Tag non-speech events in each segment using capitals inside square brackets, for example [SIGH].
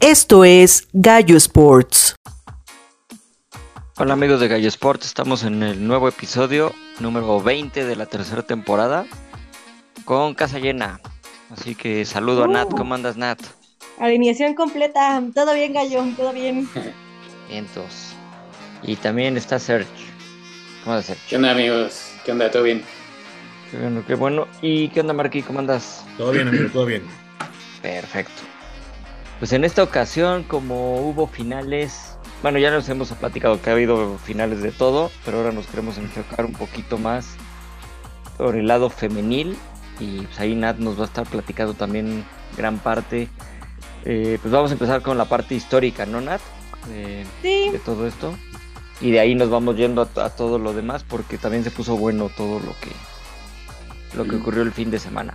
Esto es Gallo Sports. Hola amigos de Gallo Sports, estamos en el nuevo episodio número 20 de la tercera temporada con casa llena. Así que saludo a Nat, ¿cómo andas Nat? Alineación completa, todo bien Gallo, todo bien. Vientos. Y también está Serge. ¿Cómo andas Serge? ¿Qué onda amigos? ¿Qué onda? ¿Todo bien? Qué bueno, qué bueno. ¿Y qué onda Marquí? ¿Cómo andas? Todo bien amigo, todo bien. Perfecto. Pues en esta ocasión, como hubo finales, bueno, ya nos hemos platicado que ha habido finales de todo, pero ahora nos queremos enfocar un poquito más por el lado femenil y pues ahí Nat nos va a estar platicando también gran parte. Eh, pues vamos a empezar con la parte histórica, ¿no, Nat? De, Sí, de todo esto. Y de ahí nos vamos yendo a, a todo lo demás porque también se puso bueno todo lo que lo que ocurrió el fin de semana.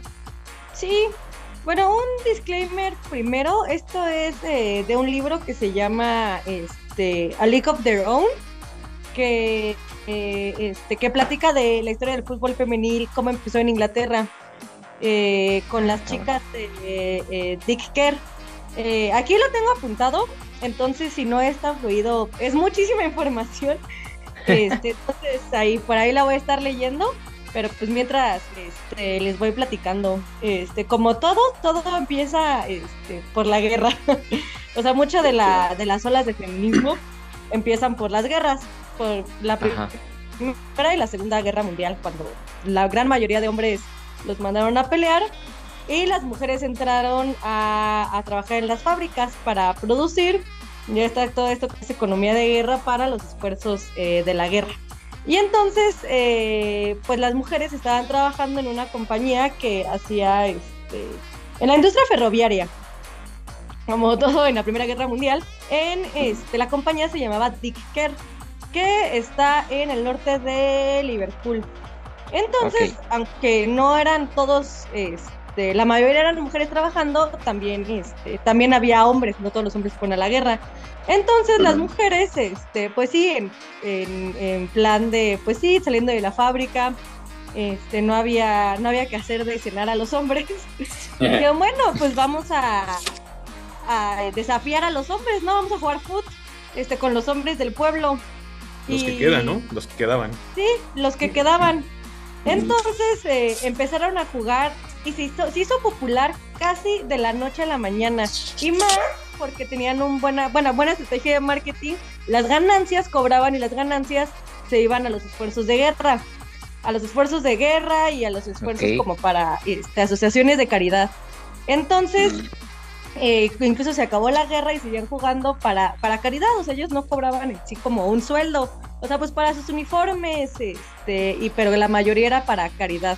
sí. Bueno, un disclaimer primero, esto es eh, de un libro que se llama este, A League of Their Own, que, eh, este, que platica de la historia del fútbol femenil, cómo empezó en Inglaterra, eh, con las chicas de eh, Dick Kerr. Eh, aquí lo tengo apuntado, entonces si no está fluido, es muchísima [LAUGHS] información. [LAUGHS] Este, entonces ahí por ahí la voy a estar leyendo, pero pues mientras este, les voy platicando, este, como todo, todo empieza este, por la guerra. [LAUGHS] o sea, muchas de, la, de las olas de feminismo empiezan por las guerras, por la Ajá. Primera y la Segunda Guerra Mundial, cuando la gran mayoría de hombres los mandaron a pelear y las mujeres entraron a, a trabajar en las fábricas para producir. Ya está todo esto que es economía de guerra para los esfuerzos eh, de la guerra. Y entonces, eh, pues las mujeres estaban trabajando en una compañía que hacía este, en la industria ferroviaria, como todo en la Primera Guerra Mundial. En este, la compañía se llamaba Dick Kerr, que está en el norte de Liverpool. Entonces, aunque no eran todos, este, la mayoría eran mujeres trabajando, también, este, también había hombres, no todos los hombres fueron a la guerra. Entonces las mujeres, este, pues sí, en, en- en plan de, pues sí, saliendo de la fábrica, este, no había, no había que hacer de cenar a los hombres. [LAUGHS] Dijeron, bueno, pues vamos a, a desafiar a los hombres, ¿no? Vamos a jugar foot, este, con los hombres del pueblo. Los que quedan, ¿no? Los que quedaban. Sí, los que quedaban. Entonces eh, empezaron a jugar y se hizo, se hizo popular casi de la noche a la mañana. Y más porque tenían un buena, buena, buena estrategia de marketing. Las ganancias cobraban y las ganancias se iban a los esfuerzos de guerra. A los esfuerzos de guerra y a los esfuerzos como para este, asociaciones de caridad. Entonces, eh, incluso se acabó la guerra y seguían jugando para, para caridad, o sea, ellos no cobraban en sí como un sueldo, o sea, pues para sus uniformes, este, y, pero la mayoría era para caridad.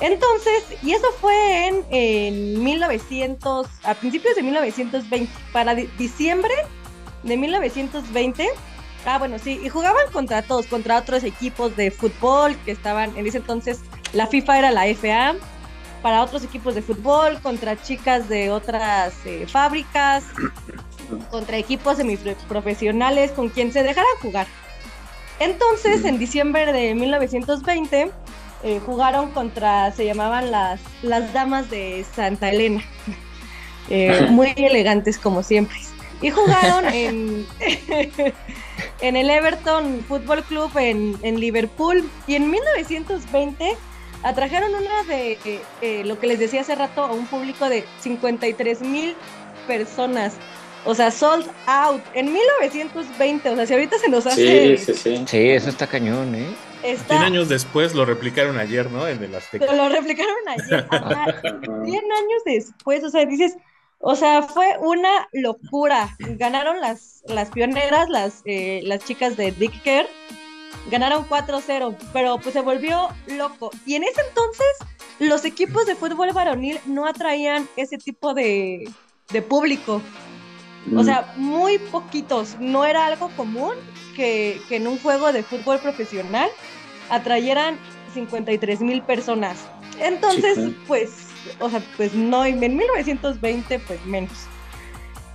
Entonces, y eso fue en, en 1900, a principios de 1920, para di- diciembre de 1920. Ah, bueno, sí, y jugaban contra todos, contra otros equipos de fútbol que estaban, en ese entonces la FIFA era la FA, para otros equipos de fútbol, contra chicas de otras eh, fábricas, contra equipos semiprofesionales, con quien se dejaran jugar. Entonces, en diciembre de 1920, eh, jugaron contra, se llamaban las, las damas de Santa Elena, [LAUGHS] Eh, [LAUGHS] muy elegantes como siempre. Y jugaron [LAUGHS] en, en el Everton Football Club en, en Liverpool. Y en 1920 atrajeron una de eh, eh, lo que les decía hace rato a un público de 53 mil personas. O sea, sold out en 1920. O sea, si ahorita se nos hace. Sí, sí, sí. Sí, eso está cañón, ¿eh? Está- 100 años después lo replicaron ayer, ¿no? En el Azteca. lo replicaron ayer. Ajá, 100 [LAUGHS] años después, o sea, dices, o sea, fue una locura. Ganaron las, las pioneras, las, eh, las chicas de Dick Kerr, ganaron 4-0, pero pues se volvió loco. Y en ese entonces, los equipos de fútbol varonil no atraían ese tipo de, de público. O sea, muy poquitos. No era algo común que, que en un juego de fútbol profesional atrayeran 53 mil personas. Entonces, Sí, claro. pues, o sea, pues no, en 1920, pues menos.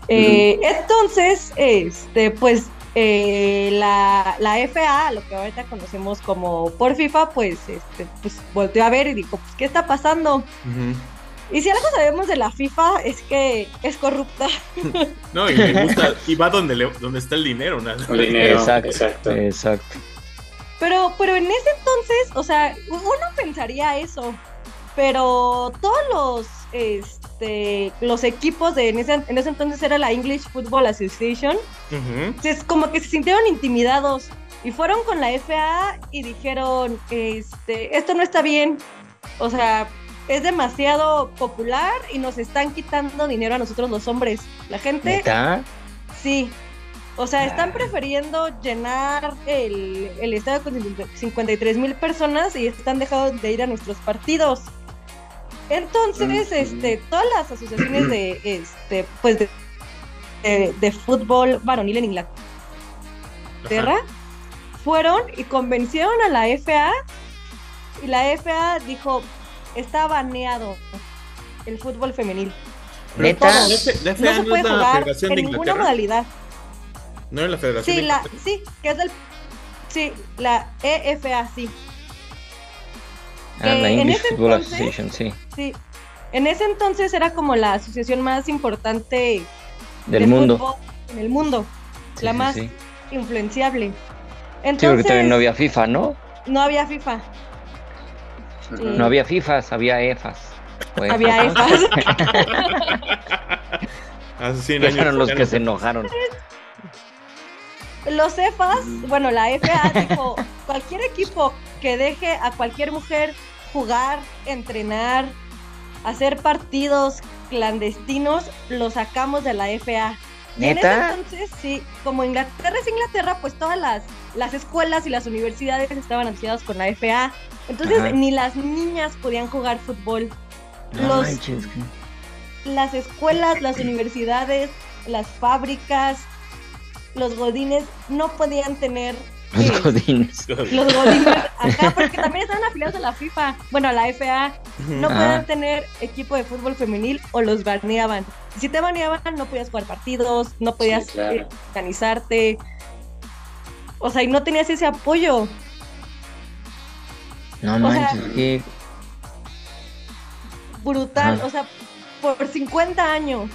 Eh, Entonces, este, pues, eh, la, la FA, lo que ahorita conocemos como por FIFA, pues, este, pues volteó a ver y dijo, pues, ¿qué está pasando? Ujú. Y si algo sabemos de la FIFA es que es corrupta. No, y le gusta, y va donde, le- donde está el dinero, ¿no? El dinero. Exacto, exacto. exacto. Pero, pero en ese entonces, o sea, uno pensaría eso. Pero todos los, este, los equipos de en ese, en ese entonces era la English Football Association, es como que se sintieron intimidados y fueron con la FA y dijeron, este, esto no está bien. O sea, es demasiado popular y nos están quitando dinero a nosotros los hombres. La gente ¿Neta? Sí. O sea, están Ah. prefiriendo llenar el, el estadio con 53 mil personas y están dejando de ir a nuestros partidos. Entonces, este, todas las asociaciones de, este, pues de, de- de fútbol varonil en Inglaterra fueron y convencieron a la FA y la FA dijo, está baneado el fútbol femenil. Pero ¿Neta? ¿La F- la No se puede jugar Federación en ninguna Inglaterra? modalidad. No es la Federación Sí, de la, Inglaterra. sí, que es del. Sí, la EFA, sí, Ah, la en English ese Football entonces- Association, sí. sí. En ese entonces era como la asociación más importante Del de mundo. fútbol en el mundo, Sí, la sí, más sí. influenciable. Sí, porque Entonces, también no había FIFA, ¿no? no había FIFA, No había FIFAs, había EFAs. O había EFAs. EFA. [LAUGHS] Hace 100 Que años. fueron los que se enojaron. Los EFAs, bueno, la FA dijo, cualquier equipo que deje a cualquier mujer jugar, entrenar, hacer partidos clandestinos, lo sacamos de la FA. En ese entonces, sí, como Inglaterra es Inglaterra, pues todas las, las escuelas y las universidades estaban asociadas con la FA. Entonces Ajá. ni las niñas podían jugar fútbol. No Los- manches, Las escuelas, las universidades, las fábricas, los godines no podían tener Los eh, godines. los godines [LAUGHS] acá, porque también estaban afiliados a la FIFA, bueno, a la FA, no Ah. podían tener equipo de fútbol femenil o los baneaban. Si te baneaban, no podías jugar partidos, no podías claro. eh, organizarte. O sea, y no tenías ese apoyo. No O sea- manches, que Brutal, o sea, por 50 años.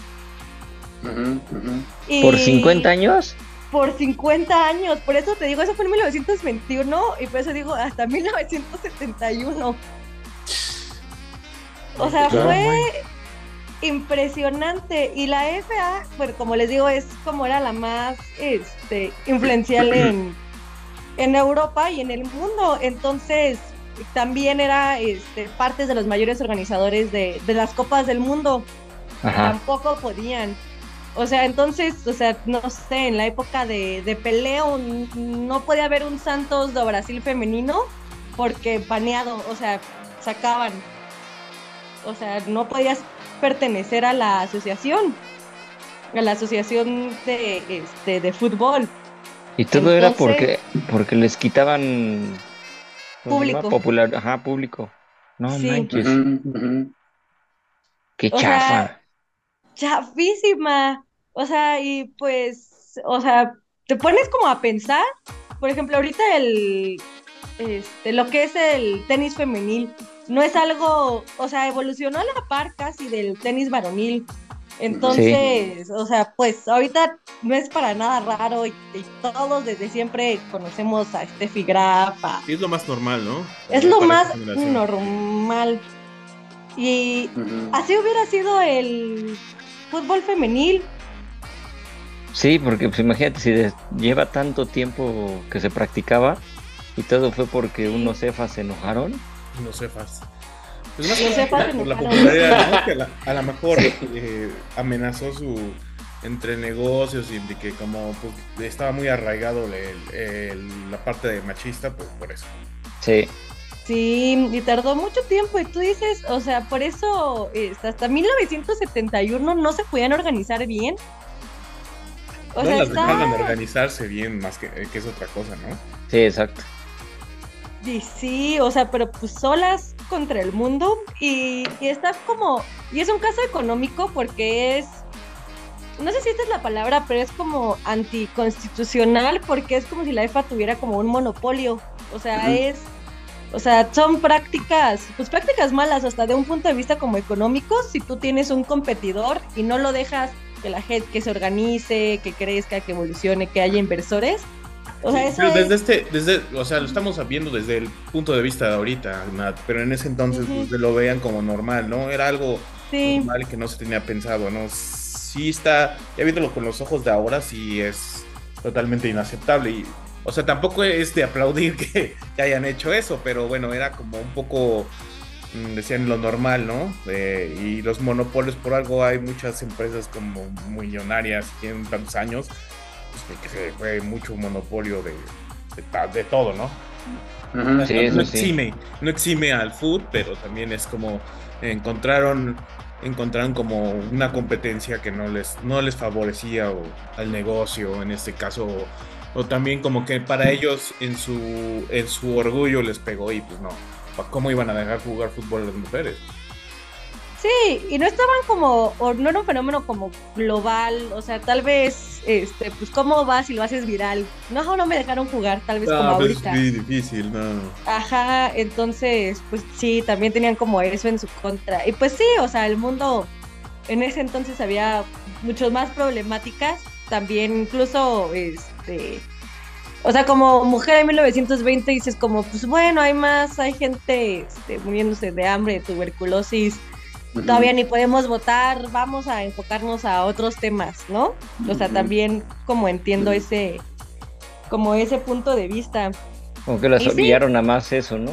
Y por 50 años. Por 50 años, por eso te digo, eso fue en 1921 y por eso digo hasta 1971. O sea, Claro, fue impresionante. Y la FA, bueno, como les digo, es como era la más este, influencial en, en Europa y en el mundo. Entonces, también era este, parte de los mayores organizadores de, de las Copas del Mundo. Ajá. Tampoco podían. O sea, entonces, o sea, no sé, en la época de, de peleo no podía haber un Santos de Brasil femenino porque baneado, o sea, sacaban. O sea, no podías pertenecer a la asociación, a la asociación de, este, de fútbol. Y todo era porque porque les quitaban. Público. popular, ajá, público. No Sí. manches, qué O chafa. sea, chafísima. O sea, y pues, o sea, te pones como a pensar, por ejemplo, ahorita el, este, lo que es el tenis femenil, no es algo, o sea, evolucionó a la par casi del tenis varonil. Entonces, o sea, pues ahorita no es para nada raro y, y todos desde siempre conocemos a Steffi Graf, a- Sí, es lo más normal, ¿no? es lo más normal. Y así hubiera sido el fútbol femenil. Sí, porque pues imagínate si de- lleva tanto tiempo que se practicaba y todo fue porque unos cefas se enojaron. No sé, fas. Pues más cefas se por la enojaron. popularidad, ¿no? [LAUGHS] Que a, la- a lo mejor eh, amenazó su entre negocios y de que como pues, estaba muy arraigado el- el- la parte de machista, pues por eso. Sí, Sí, y tardó mucho tiempo. Y tú dices, o sea, por eso este, hasta 1971 no se podían organizar bien. O no sea, las está... dejaban organizarse bien, más que, eh, que es otra cosa, ¿no? sí, exacto. Y sí, o sea, pero pues solas contra el mundo. Y, y está como. Y es un caso económico porque es. No sé si esta es la palabra, pero es como anticonstitucional porque es como si la EFA tuviera como un monopolio. O sea, es O sea, son prácticas, pues prácticas malas hasta de un punto de vista como económico, si tú tienes un competidor y no lo dejas que la gente que se organice, que crezca, que evolucione, que haya inversores. O sea, Sí, pero desde es- este, desde, o sea, lo estamos viendo desde el punto de vista de ahorita, Nat, pero en ese entonces Ujú. pues, lo veían como normal, ¿no? Era algo sí, normal que no se tenía pensado, ¿no? Sí está, ya viéndolo con los ojos de ahora, sí es totalmente inaceptable y, o sea, tampoco es de aplaudir [LAUGHS] que, que hayan hecho eso, pero bueno, era como un poco, decían lo normal, ¿no? Eh, y los monopolios, por algo hay muchas empresas como millonarias, que tienen tantos años, pues, que se fue mucho monopolio de, de, de todo, ¿no? Ujú. Sí, no, eso no sí. exime, no exime al food, pero también es como encontraron encontraron como una competencia que no les no les favorecía o al negocio en este caso o, o también como que para ellos en su en su orgullo les pegó y pues no cómo iban a dejar jugar fútbol a las mujeres sí, y no estaban como, o no era un fenómeno como global, o sea, tal vez, este, pues cómo vas si lo haces viral. No, no me dejaron jugar, tal vez como Ah, pues, ahorita. es muy difícil no Ajá, entonces, pues sí, también tenían como eso en su contra. Y pues sí, o sea, el mundo en ese entonces había muchas más problemáticas, también incluso, este, o sea, como mujer en 1920 dices como, pues bueno, hay más, hay gente este, muriéndose de hambre, de tuberculosis, todavía ni podemos votar, vamos a enfocarnos a otros temas, ¿no? O sea, también como entiendo ese, como ese punto de vista. Como que las sí. obligaron a más eso, ¿no?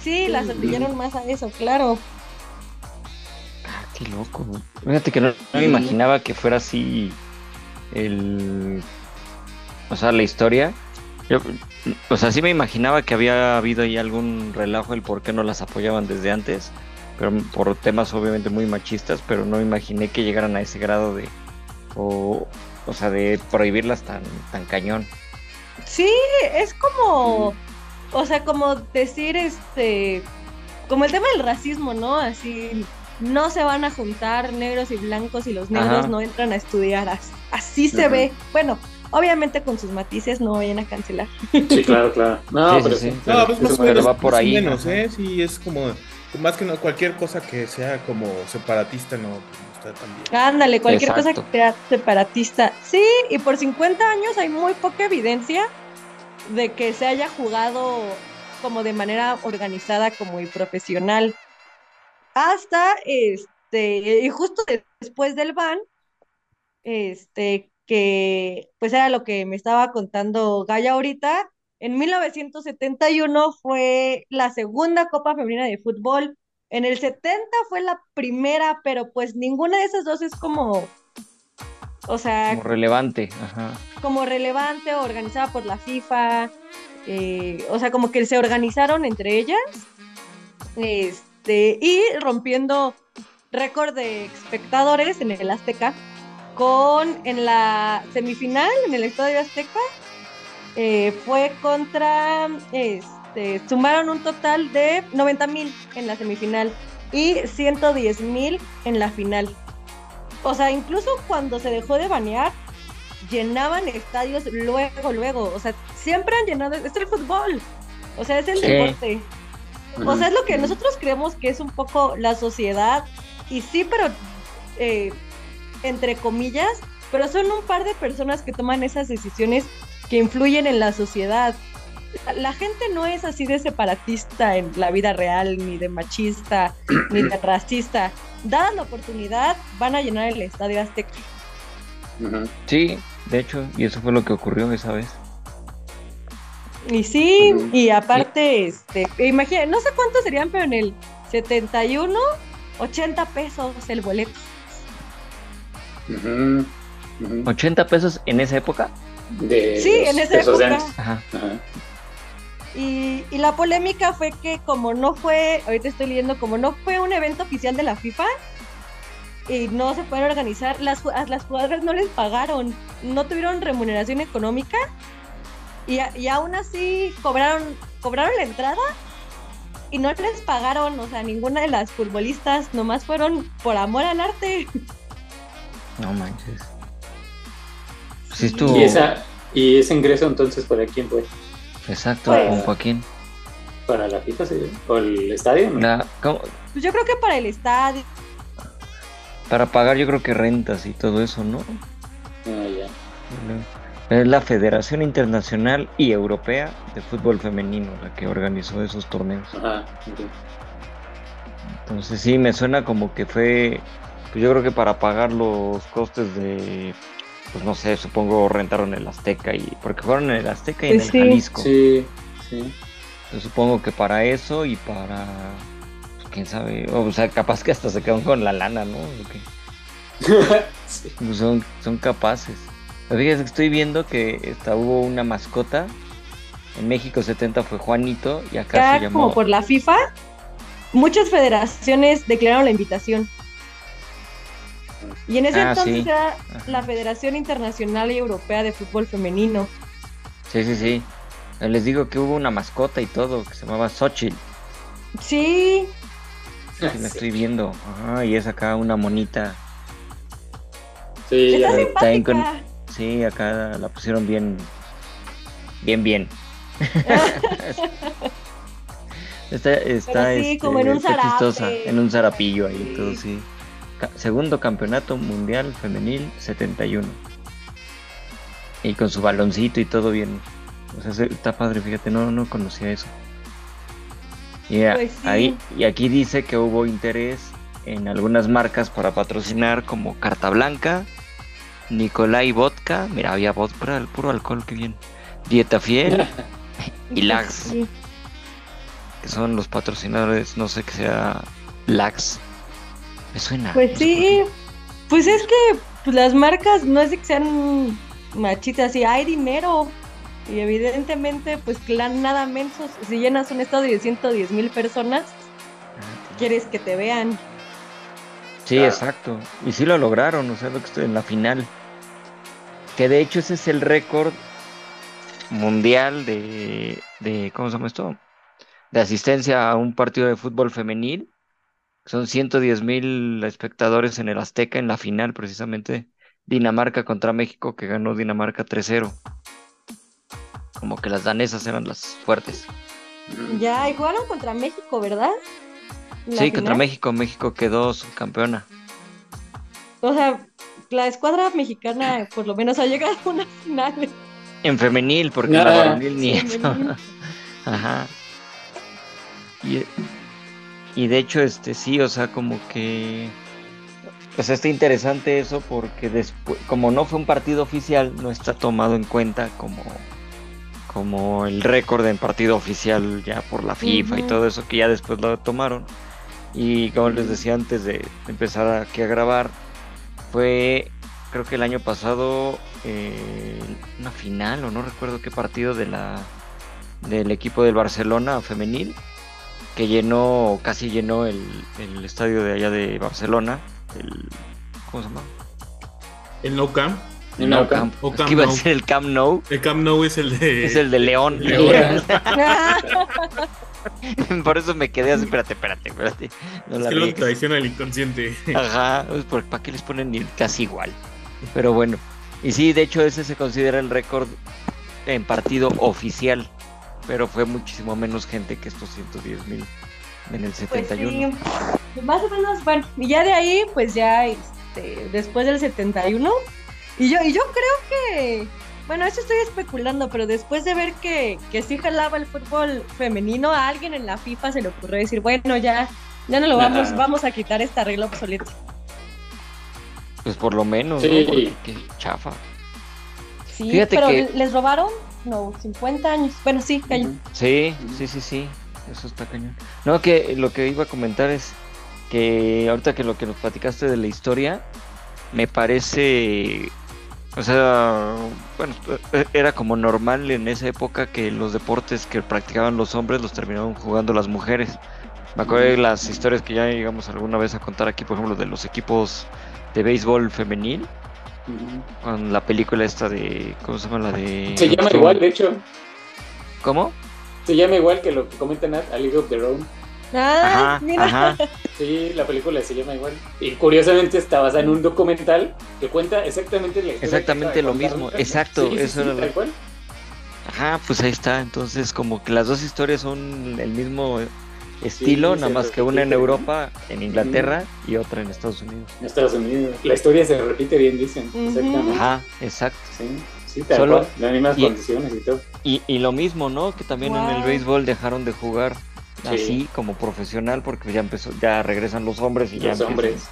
Sí, las ortillaron más a eso, claro. Ah, qué loco. Fíjate que no, no me imaginaba que fuera así el... O sea, la historia. Yo, o sea, sí me imaginaba que había habido ahí algún relajo el por qué no las apoyaban desde antes, pero por temas obviamente muy machistas, pero no imaginé que llegaran a ese grado de... O, o sea, de prohibirlas tan, tan cañón. Sí, es como, o sea, como decir, este, como el tema del racismo, ¿no? Así, no se van a juntar negros y blancos y los negros Ajá. no entran a estudiar. as- Así se Ajá. ve. Bueno, obviamente con sus matices no vayan a cancelar. Sí, claro, claro. [LAUGHS] No, Sí, pero sí, sí. claro, No, pues más o me menos, va por más ahí, menos. ¿eh? Sí, es como, más que no, cualquier cosa que sea como separatista no, pues, no está tan bien. Ándale, cualquier cosa que sea separatista. Sí, y por 50 años hay muy poca evidencia de que se haya jugado como de manera organizada como y profesional. Hasta este, y justo de- después del ban, este, que pues era lo que me estaba contando Gaya ahorita, en 1971 fue la segunda Copa Femenina de Fútbol. En el 70 fue la primera, pero pues ninguna de esas dos es como, o sea, Como relevante. Ajá. como relevante organizada por la FIFA, eh, o sea, como que se organizaron entre ellas, este, y rompiendo récord de espectadores en el Azteca, con en la semifinal, en el Estadio Azteca, eh, fue contra, este, sumaron un total de 90 mil en la semifinal y 110 mil en la final. O sea, incluso cuando se dejó de banear, llenaban estadios luego, luego. O sea, siempre han llenado. Es el fútbol. O sea, es el Sí. deporte. O sea, es lo que nosotros creemos que es un poco la sociedad. Y sí, pero eh, entre comillas, pero son un par de personas que toman esas decisiones que influyen en la sociedad. La- gente no es así de separatista en la vida real, ni de machista, [CLEARS THROAT] ni de racista. Dada la oportunidad, van a llenar el estadio Azteca. Sí, de hecho, y eso fue lo que ocurrió esa vez. Y sí, y aparte, este, imagina, no sé cuántos serían, pero en el 71, 80 pesos el boleto. Ujú. Ujú. 80 pesos en esa época. De Sí, en esa época. antes. Ajá. Ajá. Y, y la polémica fue que como no fue, ahorita estoy leyendo, como no fue un evento oficial de la FIFA y no se pueden organizar, las, a las jugadoras no les pagaron, no tuvieron remuneración económica y, a- y aún así cobraron, cobraron la entrada y no les pagaron, o sea, ninguna de las futbolistas, nomás fueron por amor al arte. [LAUGHS] No manches. Sí estuvo. Y, esa, y ese ingreso entonces, ¿para quién fue? Exacto, Pues- con Joaquín. Para la FIFA, sí. ¿O el estadio? ¿no? La- ¿cómo? Pues yo creo que para el estadio. Para pagar yo creo que rentas y todo eso, ¿no? Ah, ya. Es la Federación Internacional y Europea de Fútbol Femenino la que organizó esos torneos. Ajá. ok. Entonces sí, me suena como que fue, pues yo creo que para pagar los costes de, pues no sé, supongo rentaron el Azteca y, porque fueron en el Azteca y en Pues el sí. Jalisco. Sí, sí. Yo supongo que para eso y para, pues, quién sabe, o sea, capaz que hasta se quedan con la lana, ¿no? [LAUGHS] Sí. Pues son, son capaces. Fíjate que estoy viendo que esta, hubo una mascota. En México 70 fue Juanito y acá Ya se como llamó. por la FIFA, muchas federaciones declararon la invitación. Y en ese Ah, entonces sí. era Ajá. la Federación Internacional y Europea de Fútbol Femenino. Sí, sí, sí. Les digo que hubo una mascota y todo que se llamaba Xochitl. Sí, Sí, la estoy viendo. Ajá, y es acá una monita. Sí, ya está con- simpática. Sí, acá la pusieron bien. Bien, bien. [LAUGHS] [LAUGHS] está está sí, este, como en un está chistosa, zarape. en un zarapillo ahí, Sí. todo sí. Segundo campeonato mundial femenil 71. Y con su baloncito y todo bien. O sea, se- está padre, fíjate, no, no conocía eso. Y Pues sí. ahí, y aquí dice que hubo interés en algunas marcas para patrocinar como Carta Blanca, Nicolai Vodka, mira, había vodka, el puro alcohol, que bien. Dieta Fiel, [LAUGHS] y Lax. Sí. que son los patrocinadores, no sé qué sea Lax. Me suena. Pues no sí, pues es que pues, las marcas no es de que sean machitas y hay dinero. Y evidentemente, pues clan nada mensos. Si llenas un estadio de 110 mil personas, qué. quieres que te vean. Sí, Claro. exacto. Y sí lo lograron, o sea, lo que estoy en la final. Que de hecho ese es el récord mundial de, de, ¿cómo se llama esto? De asistencia a un partido de fútbol femenil. Son 110 mil espectadores en el Azteca en la final, precisamente. Dinamarca contra México, que ganó Dinamarca 3-0. Como que las danesas eran las fuertes. Ya, y jugaron contra México, ¿verdad? Sí, contra. México. México quedó subcampeona. O sea, la escuadra mexicana por lo menos ha llegado a una final. En femenil, porque en la varonil ni eso. femenil. [LAUGHS] Ajá. Y, y de hecho, este sí, o sea, como que. Pues está interesante eso porque después, como no fue un partido oficial, no está tomado en cuenta como, como el récord en partido oficial ya por la FIFA y todo eso que ya después lo tomaron. Y como les decía antes de empezar aquí a grabar, fue creo que el año pasado eh, una final o no recuerdo qué partido de la del equipo del Barcelona femenil que llenó casi llenó el, el estadio de allá de Barcelona el ¿cómo se llama? El No Camp. El Nou Camp. Es O que Camp iba a Nou. ser el Camp Nou El Camp Nou es el de. es el de León, León. [LAUGHS] [LAUGHS] por eso me quedé así espérate espérate espérate no Es la que lo traiciona el inconsciente. Ajá, pues ¿por- ¿para qué les ponen ni casi igual? Pero bueno, y sí, de hecho ese se considera el récord en partido oficial, pero fue muchísimo menos gente que estos 110 mil en el Pues 71. sí, más o menos, bueno, y ya de ahí, pues ya, este, después del 71, y yo, y yo creo que, bueno, eso estoy especulando, pero después de ver que, que sí jalaba el fútbol femenino, a alguien en la FIFA se le ocurrió decir, bueno, ya, ya no lo vamos, vamos a quitar esta regla obsoleta. Pues por lo menos, Sí. ¿no? Porque qué chafa. Sí, Fíjate pero que- les robaron, no, 50 años, bueno, sí, cayó. Ujú. Sí, sí, sí, sí, eso está cañón. No, que lo que iba a comentar es que ahorita que lo que nos platicaste de la historia, me parece, o sea, bueno, era como normal en esa época que los deportes que practicaban los hombres los terminaban jugando las mujeres. Me acuerdo de las historias que ya llegamos alguna vez a contar aquí, por ejemplo, de los equipos de béisbol femenil. Con la película esta de, ¿cómo se llama? La de... Se llama igual, de hecho. ¿Cómo? Se llama igual que lo que comentan a League of Their Own. Ah, Ajá, mira. ajá. Sí, la película se llama igual. Y curiosamente está basada en un documental que cuenta exactamente la Exactamente lo mismo, exacto, Sí, eso sí, era lo- tal cual. Ajá, pues ahí está. Entonces, como que las dos historias son el mismo estilo, Sí, nada más que una en. Europa, en Inglaterra, y otra en Estados Unidos. En Estados Unidos. La historia se repite bien, dicen. Exactamente. Ajá, exacto. Sí, sí, tal Solo- cual. Las mismas y- condiciones y todo. Y, y lo mismo, ¿no? Que también en el béisbol dejaron de jugar Sí. así como profesional porque ya empezó, ya regresan los hombres y ya Los empiezan hombres.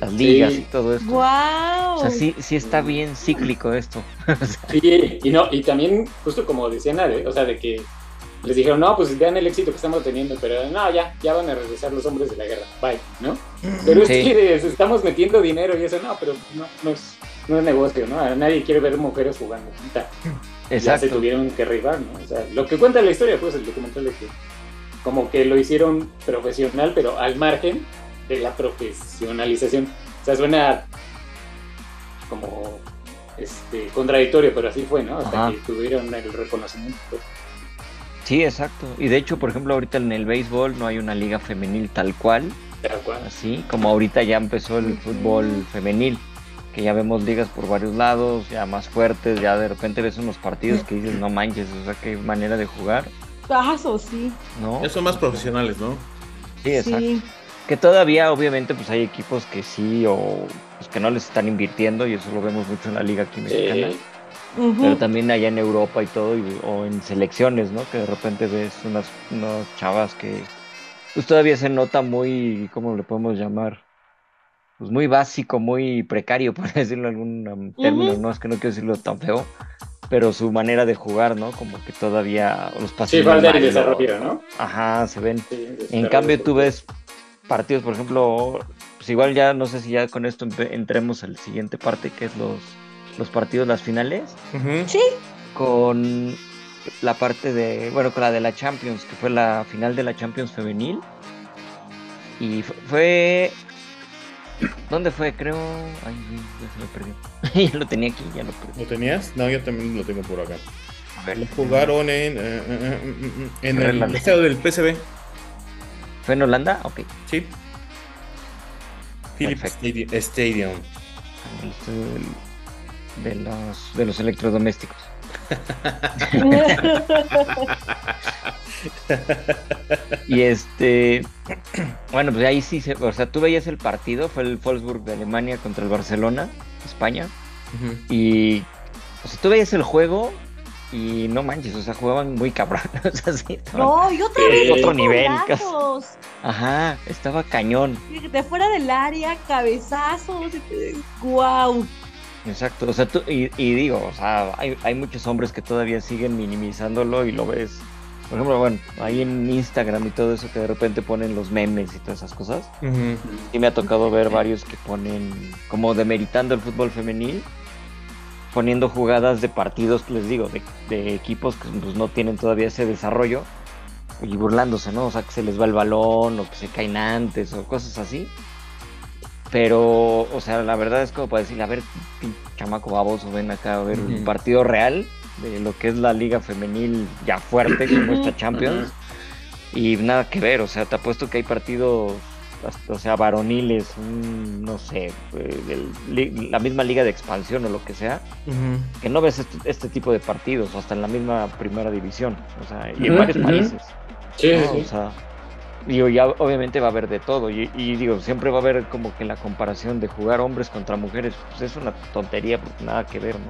las ligas Sí. y todo esto. ¡Wow! O sea, sí, sí está bien cíclico esto. [LAUGHS] Sí, y no, y también, justo como decía Nade, o sea, de que les dijeron, no, pues vean el éxito que estamos teniendo, pero no, ya, ya van a regresar los hombres de la guerra, bye, ¿no? [GASPS] Pero es Sí. que les estamos metiendo dinero y eso, no, pero no, no es, no es negocio, ¿no? Nadie quiere ver mujeres jugando. Ta. Ya se Exacto. tuvieron que arribar, ¿no? O sea, lo que cuenta la historia, pues, el documental de que como que lo hicieron profesional, pero al margen de la profesionalización. O sea, suena como este contradictorio, pero así fue, ¿no? Hasta Ajá. que tuvieron el reconocimiento. pues. Sí, exacto. Y de hecho, por ejemplo, ahorita en el béisbol no hay una liga femenil tal cual, Tal cual. así como ahorita ya empezó el fútbol femenil, que ya vemos ligas por varios lados, ya más fuertes, ya de repente ves unos partidos que dices, no manches, o sea, qué manera de jugar, Paso, sí. ¿no? Ya son más profesionales, ¿no? Sí, exacto. Sí. Que todavía, obviamente, pues hay equipos que sí o pues, que no les están invirtiendo y eso lo vemos mucho en la liga aquí mexicana. Sí. Ujú. Pero también allá en Europa y todo, y- o en selecciones, ¿no? Que de repente ves unas, unas chavas que pues todavía se nota muy, ¿cómo le podemos llamar? Pues muy básico, muy precario, [LAUGHS] por decirlo en algún um, término, Ujú. ¿no? Es que no quiero decirlo tan feo, pero su manera de jugar, ¿no? Como que todavía los pases Sí, falta el desarrollo, ¿no? Ajá, se ven. Sí, En cambio, tú ves partidos, por ejemplo, pues igual ya no sé si ya con esto entremos al siguiente parte, que es los, los partidos, las finales. Sí. con la parte de, bueno, con la de la Champions, que fue la final de la Champions femenil. Y fu- fue... ¿Dónde fue? Creo... Ay, ya se me perdió. [LAUGHS] ya lo tenía aquí, ya lo perdí. ¿Lo tenías? No, yo también lo tengo por acá. A ver, Lo jugaron en, eh, eh, eh, eh, en Pero el la- estadio del PSV, ¿Fue en Holanda? Ok. ¿sí? Philips Perfecto. Stadi- Stadium. De los, de los electrodomésticos. [LAUGHS] Y este, bueno, pues ahí sí, se, o sea, tú veías el partido, fue el Wolfsburg de Alemania contra el Barcelona, España, y, o sea, tú veías el juego y no manches, o sea, jugaban muy cabrón, [LAUGHS] o sea, sí, No, y otra Sí. vez. Otro nivel, ajá, estaba cañón, De fuera del área, cabezazos. ¡Guau! Exacto, o sea, tú, y, y digo, o sea, hay, hay muchos hombres que todavía siguen minimizándolo y lo ves, por ejemplo, bueno, ahí en Instagram y todo eso que de repente ponen los memes y todas esas cosas. Sí me ha tocado ver varios que ponen como demeritando el fútbol femenil, poniendo jugadas de partidos, les digo, de, de equipos que pues, no tienen todavía ese desarrollo y burlándose, ¿no? O sea, que se les va el balón o que se caen antes o cosas así. Pero, o sea, la verdad es como para decir, a ver, pinche chamaco baboso, ven acá a ver un partido real de lo que es la liga femenil ya fuerte como esta Champions. Y nada que ver, o sea, te apuesto que hay partidos, o sea, varoniles, un, no sé, eh, la misma liga de expansión o lo que sea, que no ves este, este tipo de partidos, o hasta en la misma primera división, o sea, y en varios países. Sí, ¿no? sí, O sea, digo, ya obviamente va a haber de todo, y, y digo, siempre va a haber como que la comparación de jugar hombres contra mujeres, pues es una tontería, porque nada que ver, ¿no?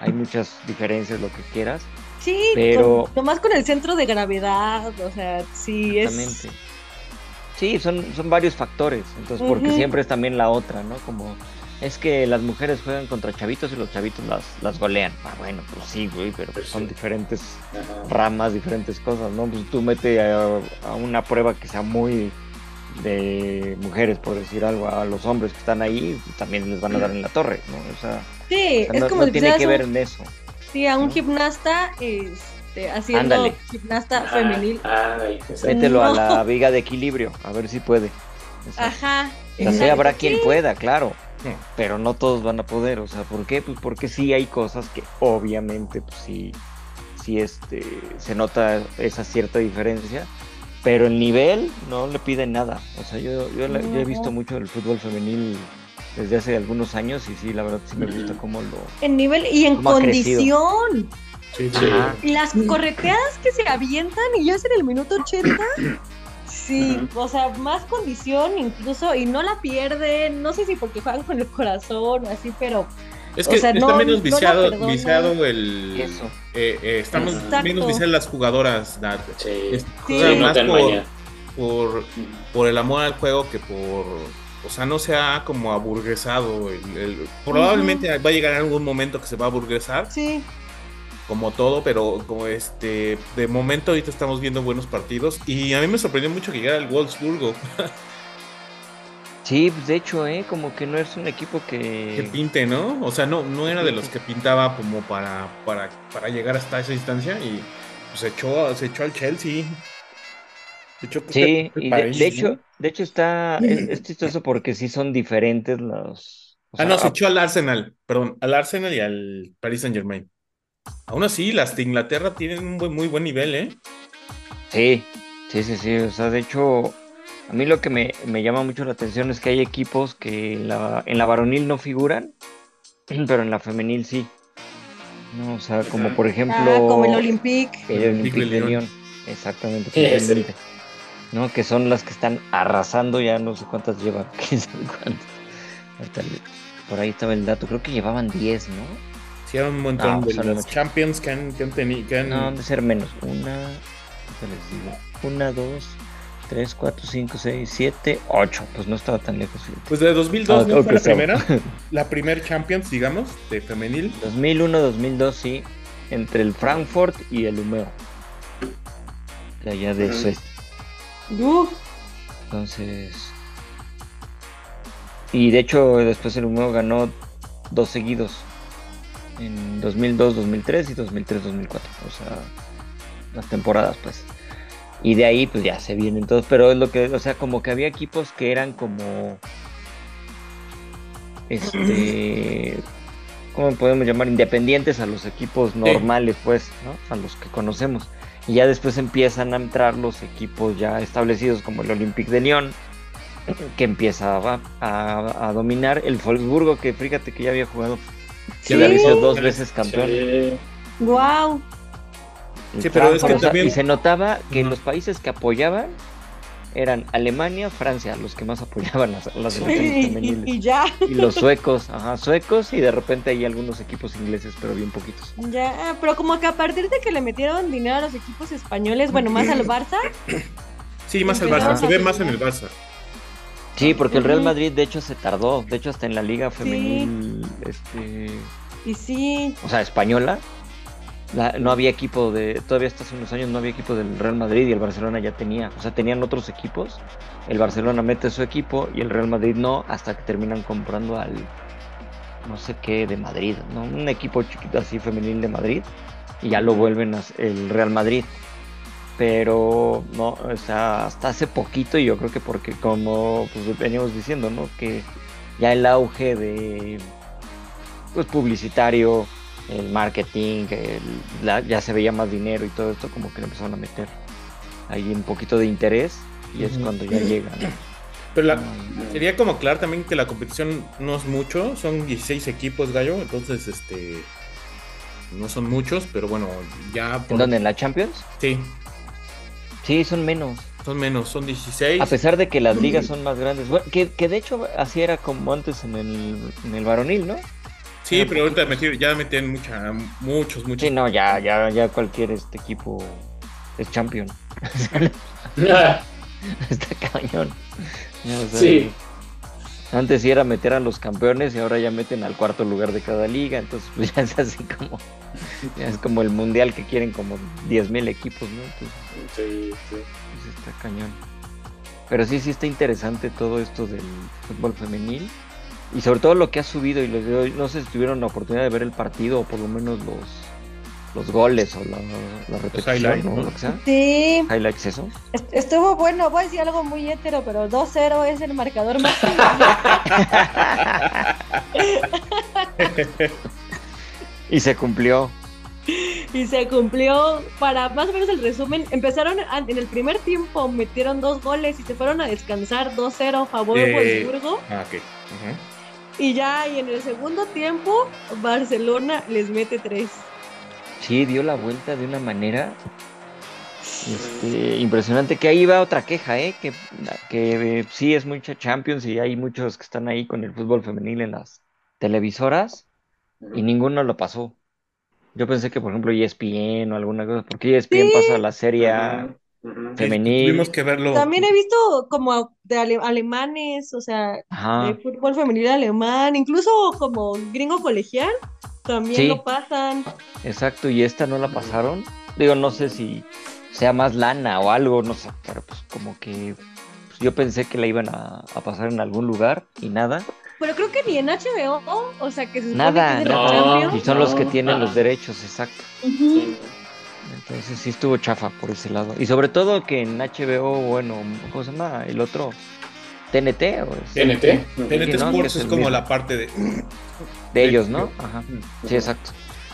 Hay muchas diferencias, lo que quieras. Sí, Pero- con- nomás con el centro de gravedad, o sea, sí es. Exactamente. Sí, son, son varios factores. Entonces, porque siempre es también la otra, ¿no? Como es que las mujeres juegan contra chavitos y los chavitos las, las golean. Ah, bueno, pues sí, güey, pero pues son diferentes ramas, diferentes cosas, ¿no? Pues tú mete a, a una prueba que sea muy de mujeres, por decir algo, a los hombres que están ahí, también les van a dar en la torre, ¿no? O sea, Sí, o sea, es no, como no si tiene que un- ver en eso. sí, a un ¿no? gimnasta este, haciendo Ándale. gimnasta Ah, femenil. exacto. Mételo a la viga de equilibrio, a ver si puede. Ajá. O sea, habrá quien pueda, claro. Hmm. Pero no todos van a poder. O sea, ¿por qué? Pues porque sí hay cosas que obviamente, pues sí, sí este, se nota esa cierta diferencia. Pero el nivel no le piden nada. O sea, yo, yo, la- yo he visto mucho el fútbol femenil desde hace algunos años y sí, la verdad sí me gusta cómo lo... En nivel y en condición. Sí, sí. Las correteadas que se avientan y ya es en el minuto 80. Sí, o sea, más condición incluso y no la pierden, no sé si porque juegan con el corazón o así, pero Es O que sea, está no- menos viciado, el. Eso. eh, eh, estamos Exacto. menos viciadas las jugadoras. Nat. Sí. Es- Sí. juegan Sí, más no por, por, por el amor al juego que por. O sea, no se ha como aburguesado. el- el- probablemente va a llegar algún momento que se va a aburguesar, sí. Como todo, pero como este. De momento, ahorita estamos viendo buenos partidos. Y a mí me sorprendió mucho que llegara el Wolfsburgo. Sí, pues de hecho, ¿eh? Como que no es un equipo Que que... pinte, ¿no? O sea, no, no era de los que pintaba como para, para, para llegar hasta esa distancia y pues, se echó, se echó al Chelsea. Se echó Sí, y de, de hecho, de hecho está... Es, es chistoso porque sí son diferentes los... Ah, sea, no, se echó al Arsenal, perdón, al Arsenal y al Paris Saint Germain. Aún así, las de Inglaterra tienen un buen- muy buen nivel, ¿eh? Sí, sí, sí, sí. O sea, de hecho, a mí lo que me, me llama mucho la atención es que hay equipos que en la, en la varonil no figuran, [CLEARS THROAT] pero en la femenil sí. No, o sea, como por ejemplo... Ah, como el Olympique. el Olympique de Lyon. Exactamente. Sí, totalmente. ¿No? Que son las que están arrasando, ya no sé cuántas llevan, [LAUGHS] quién sabe cuántas. Por ahí estaba el dato, creo que llevaban 10, ¿no? Hay un montón No, de son los. Champions que han, que han tenido. Que han- No, han de ser menos. Una, les digo. Una, dos, tres, cuatro, cinco, seis, siete, ocho. Pues no estaba tan lejos. fíjate. Pues de 2002 Ah, ¿no fue la estaba. primera, [LAUGHS] la primer Champions, digamos, de femenil. 2001, 2002, sí. Entre el Frankfurt y el Humeo. De allá de Ujú. Suecia. Uf, Entonces. Y de hecho, después el Humeo ganó dos seguidos. En 2002, 2003 y 2003, 2004. O sea, las temporadas, pues. Y de ahí, pues ya se vienen todos. Pero es lo que, o sea, como que había equipos que eran como. Este. [CLEARS THROAT] ¿Cómo podemos llamar? Independientes a los equipos normales, pues, ¿no? A los que conocemos. Y ya después empiezan a entrar los equipos ya establecidos como el Olympique de Lyon, que empieza a, a- a dominar el Wolfsburgo, que fíjate que ya había jugado, Sí. había sido dos veces campeón. Sí. wow. El Sí, pero es que Frankfurt, o sea, también- Y se notaba que los países que apoyaban eran Alemania, Francia, los que más apoyaban las, las selecciones Y, femeniles. y- y ya, Y los suecos, ajá, suecos y de repente hay algunos equipos ingleses, pero bien poquitos. ya, pero como que a partir de que le metieron dinero a los equipos españoles, bueno, más al Barça, Sí, más Empezaron Barça, se ve más en el Barça. Sí, porque el Real. Madrid de hecho se tardó, de hecho hasta en la liga femenil, este, y sí, o sea, española, la- no había equipo de, todavía hasta hace unos años no había equipo del Real Madrid y el Barcelona ya tenía, o sea, tenían otros equipos, el Barcelona mete su equipo y el Real Madrid no, hasta que terminan comprando al, no sé qué, de Madrid, ¿no? Un equipo chiquito así femenil de Madrid y ya lo vuelven a, el Real Madrid. Pero no, o sea, hasta hace poquito y yo creo que porque como pues veníamos diciendo, ¿no? Que ya el auge de pues publicitario, el marketing, el- la- ya se veía más dinero y todo esto como que le empezaron a meter ahí un poquito de interés y es cuando ya llega. ¿no? Pero la- sería como claro también que la competición no es mucho, son 16 equipos, Gallo, entonces este no son muchos, pero bueno, ya ¿En por- dónde? ¿En la Champions? Sí, Sí, son menos. son menos, son 16. A pesar de que las ligas son más grandes. Bueno, que, que de hecho así era como antes en el, en el varonil, ¿no? Sí, pero ahorita ya meten mucha, muchos, muchos. Sí, no, ya, ya, ya cualquier este equipo es champion. [LAUGHS] Está cañón. Ya, o sea, Sí. Antes sí era meter a los campeones y ahora ya meten al cuarto lugar de cada liga. Entonces, pues [LAUGHS] ya es así como. Ya es como el mundial que quieren como 10.000 equipos, ¿no? Entonces, Sí, sí. pues está cañón. Pero sí, sí está interesante todo esto del fútbol femenil. Y sobre todo lo que ha subido. Y digo, no sé si tuvieron la oportunidad de ver el partido o por lo menos los, los goles o la, la repetición ¿no? lo que sea. sí, Highlights, eso. est- estuvo bueno, voy a decir algo muy hétero, pero 2-0 es el marcador más [LAUGHS] [LAUGHS] y se cumplió. [LAUGHS] y se cumplió para más o menos el resumen. Empezaron a- en el primer tiempo, metieron dos goles y se fueron a descansar 2-0 a favor de Eh, Wolfsburgo. Ah. Y ya y en el segundo tiempo, Barcelona les mete tres. sí dio la vuelta de una manera este, impresionante. Que ahí va otra queja, ¿eh? Que, que eh, sí es mucha Champions y hay muchos que están ahí con el fútbol femenil en las televisoras y ninguno lo pasó. Yo pensé que, por ejemplo, ESPN o alguna cosa, porque ESPN Sí. pasa la serie femenil. Tuvimos que verlo. También he visto como de ale- alemanes, o sea, Ajá. de fútbol femenil alemán, incluso como gringo colegial, también Sí. lo pasan. Exacto, y esta no la pasaron. Digo, no sé si sea más lana o algo, no sé, pero pues como que pues, yo pensé que la iban a, a pasar en algún lugar y nada. Pero creo que ni en HBO, o sea, que se Nada, que no. Champions. Y son los que tienen los derechos, exacto. Entonces sí estuvo chafa por ese lado. Y sobre todo que en HBO, bueno, ¿cómo se llama? El otro, TNT. ¿o es? TNT. TNT. Sports es como mismo. la parte de. De ellos, ¿no? Ajá. Sí, exacto.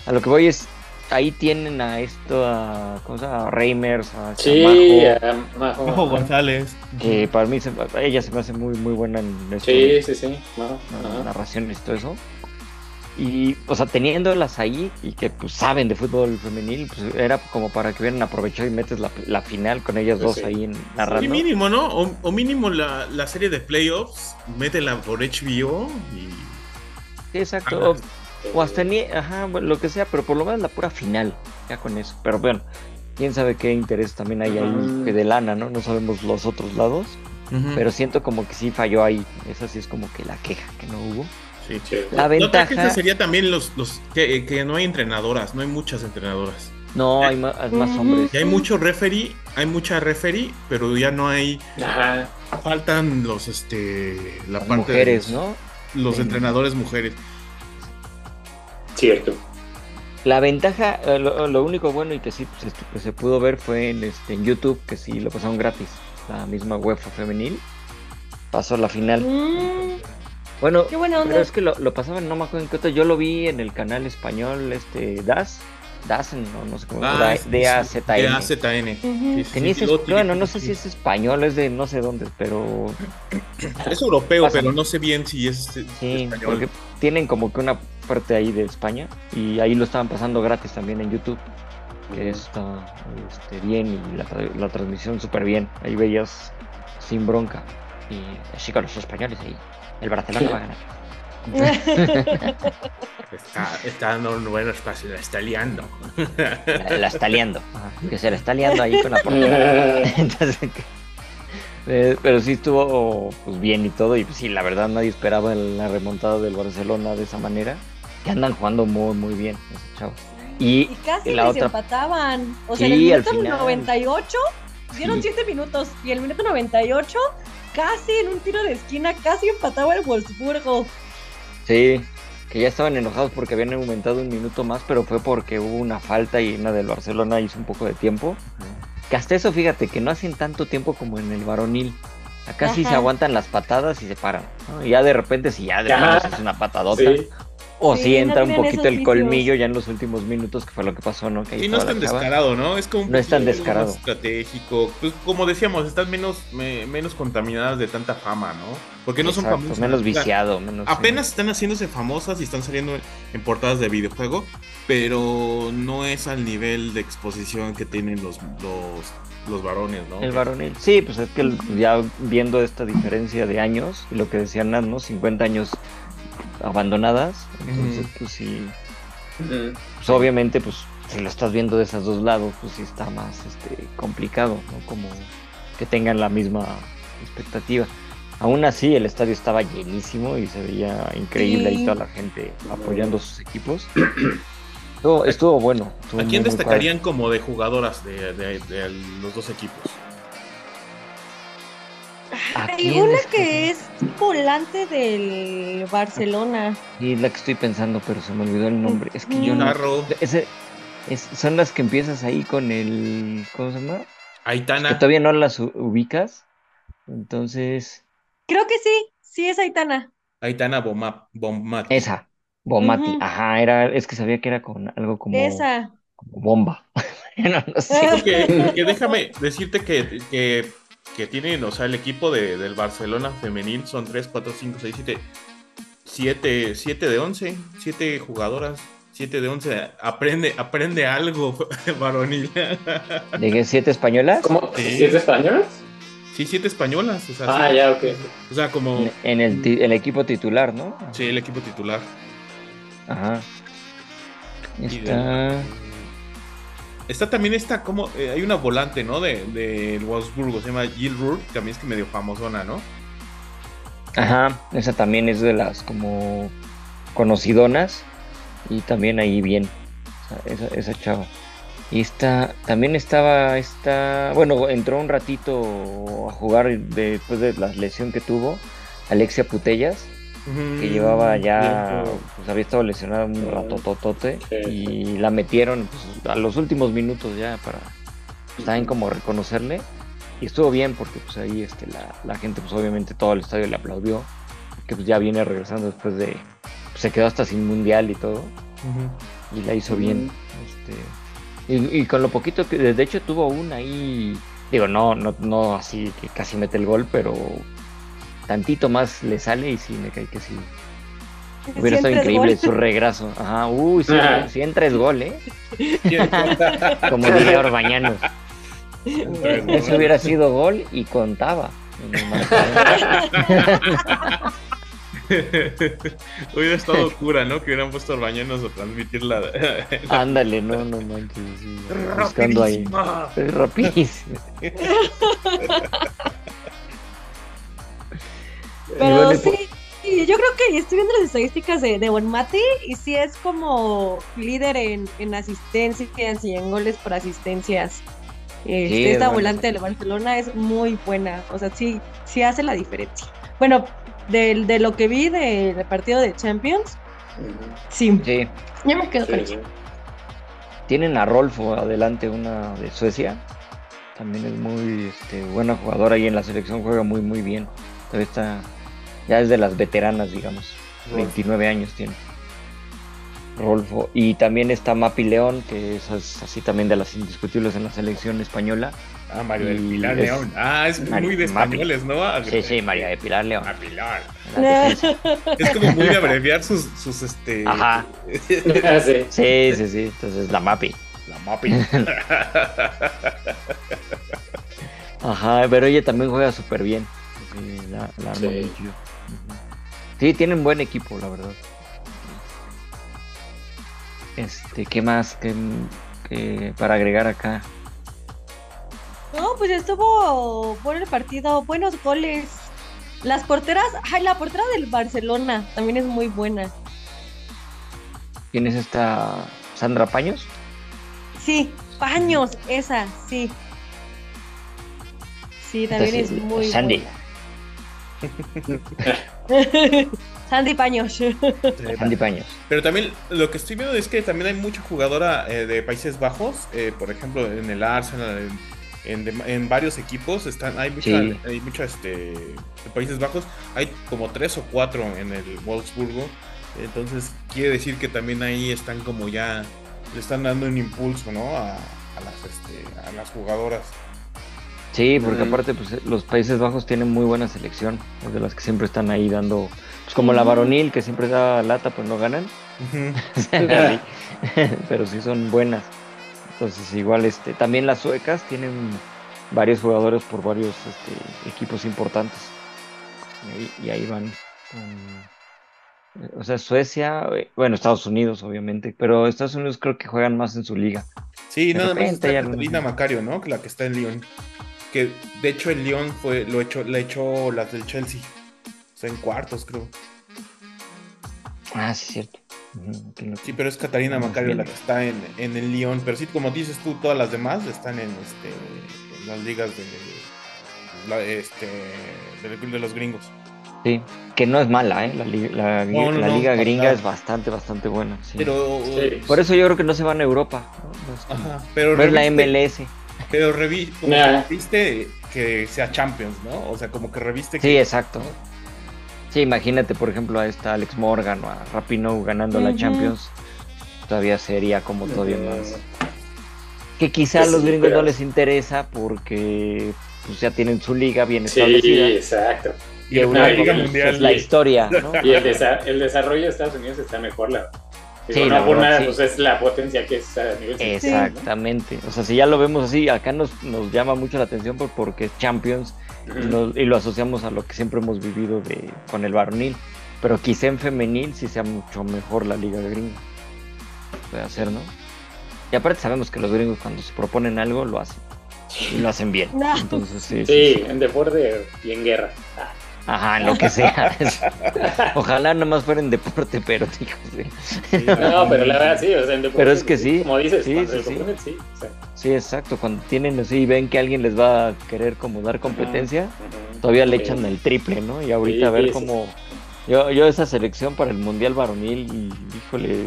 A lo que voy es, ahí tienen a esto, a, ¿cómo se llama? A Reimers, a Sí, Chamajo, a Majo. González. que para mí, se- ella se me hace muy, muy buena en esto, Sí, sí, sí. Majo, narraciones y todo eso. Y, o sea, teniéndolas ahí y que pues saben de fútbol femenil, pues era como para que hubieran aprovechado y metes la, la final con ellas Pues dos sí. ahí en, Y narrando. mínimo, ¿no? O, o mínimo la, la serie de playoffs, métela por HBO y. Sí, exacto. Ajá. O, hasta ni, ajá, bueno, lo que sea, pero por lo menos la pura final, ya con eso. Pero bueno, quién sabe qué interés también hay ahí que de lana, ¿no? No sabemos los otros lados, Ujú. pero siento como que sí falló ahí. Esa sí es como que la queja que no hubo. Sí. Sí. La La otra ventaja, queja sería también los, los que, que no hay entrenadoras, no hay muchas entrenadoras. no, hay más, hay más Ujú. hombres. Y hay mucho referee, hay mucha referee, pero ya no hay, Ajá. faltan los, este, la Las parte mujeres, de los, ¿no? los Sí. entrenadores mujeres. Cierto. La ventaja, eh, lo, lo único bueno y que sí pues, esto que se pudo ver fue en, este, en YouTube, que sí lo pasaron gratis. La misma UEFA femenil pasó la final. Mm, Bueno, qué buena onda. pero es que lo, lo pasaban, no me acuerdo en qué otro. Yo lo vi en el canal español, este, DAS. DAS, no, no sé cómo. Ah. D-A-Z-N. Sí, sí, Que ni sí, bueno, no sé si es español, es de no sé dónde, pero [CLEARS THROAT] Es europeo, pero no sé bien si es es sí, español. porque tienen como que una parte ahí de España y ahí lo estaban pasando gratis también en YouTube, que está este, bien y la, tra- la transmisión súper bien. Ahí veías sin bronca. Y así con los españoles ahí. El Barcelona va a ganar. Está, está dando un buen espacio, la está liando. La, la está liando. Ajá, Que se la está liando ahí con la portería. [LAUGHS] Entonces, que- eh, pero sí estuvo pues, bien y todo. Y pues, sí, la verdad nadie esperaba la remontada del Barcelona de esa manera. Que andan jugando muy, muy bien esos chavos. Y, Y casi la les otra- empataban. O sea, Sí, en el al minuto final. 98 dieron Sí. 7 minutos y el minuto 98 casi en un tiro de esquina casi empataba el Wolfsburgo. Sí, que ya estaban enojados porque habían aumentado un minuto más, pero fue porque hubo una falta y una del Barcelona hizo un poco de tiempo. Que hasta eso, fíjate, que no hacen tanto tiempo como en el varonil. Acá sí se aguantan las patadas y se paran. ¿no? Y ya de repente, si ya de es una patadota. Sí. O Sí, si no entra un poquito el colmillo ya en los últimos minutos, que fue lo que pasó, ¿no? Que Sí, no es tan descarado, ¿no? Es como un No es tan descarado. más estratégico. Pues como decíamos, están menos, me- menos contaminadas de tanta fama, ¿no? Porque no son famosas. menos viciado, menos... Apenas están haciéndose famosas y están saliendo en portadas de videojuego, pero no es al nivel de exposición que tienen los, los, los varones, ¿no? El varonil. Sí, pues es que ya viendo esta diferencia de años, y lo que decían, ¿no? 50 años abandonadas, entonces pues sí, pues obviamente pues si lo estás viendo de esos dos lados, pues sí está más este complicado, ¿no? Como que tengan la misma expectativa. Aún así el estadio estaba llenísimo y se veía increíble ahí toda la gente apoyando a sus equipos. [CLEARS THROAT] Estuvo, estuvo bueno. estuvo ¿A quién muy, muy destacarían como de jugadoras de, de- de los dos equipos? Padre. ¿A Hay una es que es volante del Barcelona. Sí, es la que estoy pensando, pero se me olvidó el nombre. Es que yo no. Ese, es- son las que empiezas ahí con el. ¿Cómo se llama? Que Aitana. todavía no las ubicas. Entonces. Creo que sí, sí es Aitana. Aitana Bomap, Bomati. Esa. Bomati. Ajá, era, es que sabía que era con algo como, Esa. como bomba. [LAUGHS] no, no sé. Que, que déjame decirte que, que, que tienen, o sea, el equipo de, del Barcelona femenil son 3, 4, 5, 6, 7, 7, 7 de 11, 7 jugadoras, 7 de 11. Aprende, aprende algo, [LAUGHS] varonil. ¿De qué, siete españolas? ¿Cómo? Sí. ¿Siete españolas? Sí, 7 españolas. O sea, Ah, sí. ya, ok. O sea, como. En, el, el equipo titular, ¿no? Sí, el equipo titular. Ajá. Y de- Está. Está también esta, como. eh, hay una volante, ¿no? De, del Wolfsburgo. Se llama Jill Rourke. También es que medio famosona, ¿no? Ajá, esa también es de las como conocidonas. Y también ahí bien. esa, esa chava. Y esta, también estaba esta, bueno, entró un ratito a jugar después de la lesión que tuvo, Alexia Putellas, que llevaba ya, pues había estado lesionada un ratototote Sí. y la metieron pues, a los últimos minutos ya para pues, también como reconocerle. Y estuvo bien porque pues ahí este la, la gente pues obviamente todo el estadio le aplaudió que pues ya viene regresando después de pues, se quedó hasta sin mundial y todo. Y la hizo bien este y, y con lo poquito que de hecho tuvo una ahí digo no no no así que casi mete el gol pero tantito más le sale y sí me cae que sí Hubiera es increíble gol. su regraso. Ajá, uy, sí [LAUGHS] entra es gol, ¿eh? [LAUGHS] Como diría Orbañanos. Eso hubiera sido gol y contaba. [LAUGHS] Hubiera estado cura, ¿no? Que hubieran puesto Orbañanos a transmitir la. Ándale, no, no manches. sí, buscando ahí. Rapidísimo. Y Pero sí, sí, yo creo que estoy viendo las estadísticas de, de Bonmati y sí es como líder en, en asistencias y en goles por asistencias. Este, Sí, esta volante del Barcelona es muy buena, o sea, sí, sí hace la diferencia. Bueno, del- de, lo que vi del partido de Champions, sí, Sí, yo me quedo con eso. tienen a Rolfo adelante, una de Suecia. También es muy este, buena jugadora y en la selección juega muy, muy bien. Todavía está, ya es de las veteranas, digamos. Rolfo. 29 años tiene. Rolfo. Y también está Mapi León, que es as- así también de las indiscutibles en la selección española. Ah, Mario del Pilar es- León. Ah, es Mario- muy de Mapi. españoles, ¿no? Ah, Sí, sí, María de Pilar León. Pilar. [LAUGHS] Es como muy de abreviar sus, sus este. Ajá. [LAUGHS] Sí. Sí, sí, sí. Entonces la Mapi. La Mapi. [LAUGHS] Ajá, pero ella también juega súper bien. Sí, la, la Sí. Sí, tienen buen equipo, la verdad. Este, ¿qué más que, que para agregar acá? No, pues estuvo bueno el partido, buenos goles. Las porteras, ay, la portera del Barcelona también es muy buena. ¿Quién es esta Sandra Paños? Sí, Paños, esa, sí. Sí, también es muy Sandy. buena. [LAUGHS] [LAUGHS] Sandy Paños. Sandy Paños. Pero también lo que estoy viendo es que también hay mucha jugadora eh, de Países Bajos, eh, por ejemplo en el Arsenal, en, en, en varios equipos están, hay mucha, Sí. hay mucha este, de Países Bajos, hay como tres o cuatro en el Wolfsburgo, entonces quiere decir que también ahí están como ya le están dando un impulso, ¿no? A, a las este, a las jugadoras. Sí, porque aparte pues, los Países Bajos tienen muy buena selección, es de las que siempre están ahí dando, pues como la varonil que siempre da lata pues no ganan, [LAUGHS] [LAUGHS] pero sí son buenas. Entonces igual este, también las suecas tienen varios jugadores por varios este, equipos importantes. Y ahí, y ahí van. con- o sea, Suecia, eh, bueno, Estados Unidos obviamente, pero Estados Unidos creo que juegan más en su liga. Sí, De nada más está Catalina Macario, ¿no? Que La que está en Lyon. Que de hecho el Lyon fue, lo echó, le echó las del Chelsea. O sea, en cuartos, creo. Ah, sí, es cierto. Sí, pero es Catalina Vamos Macario la que está en, en el Lyon. Pero sí, como dices tú, todas las demás están en, este, en las ligas de, la- este, del- de los gringos. Sí, que no es mala, ¿eh? La, la, No, no, la no, liga gringa es bastante, bastante buena. sí. Pero, Sí. Por eso yo creo que no se van a Europa. No, No es, como- ajá, pero no es la MLS. Pero revi como Nah. que reviste que sea Champions, ¿no? O sea, como que reviste Sí, que... exacto. Sí, imagínate, por ejemplo, a esta Alex Morgan o a Rapino ganando la. Champions. Todavía sería como todavía más. Que quizá a los sí, gringos pero- no les interesa porque pues, ya tienen su liga bien Sí, establecida. exacto. Y Europa, la Liga Mundial. es la historia, [LAUGHS] ¿no? Y el, desa- el desarrollo de Estados Unidos está mejor, la Digo, Sí, verdad, nada, sí. pues es la potencia que es a nivel Exactamente. O sea, si ya lo vemos así, acá nos, nos llama mucho la atención por- porque es Champions y, lo, y lo asociamos a lo que siempre hemos vivido de, con el varonil. Pero quizá en femenil sí sea mucho mejor la liga gringa. Puede hacer, ¿no? Y aparte sabemos que los gringos cuando se proponen algo lo hacen. Y lo hacen bien. [LAUGHS] No. Entonces, sí, sí, Sí, sí. en deporte y en guerra. Ah, Ajá, en lo que sea. [LAUGHS] Ojalá nomás fuera en deporte, pero hijos de- No, pero la verdad sí, o sea, en deporte. Pero es que sí. Como dices, Sí, cuando sí, sí. proponen, sí. o sea, Sí, exacto. Cuando tienen así y ven que alguien les va a querer como dar competencia, todavía le Sí. echan el triple, ¿no? Y ahorita Sí, a ver sí, sí, cómo... Yo, yo esa selección para el Mundial Varonil, y, híjole,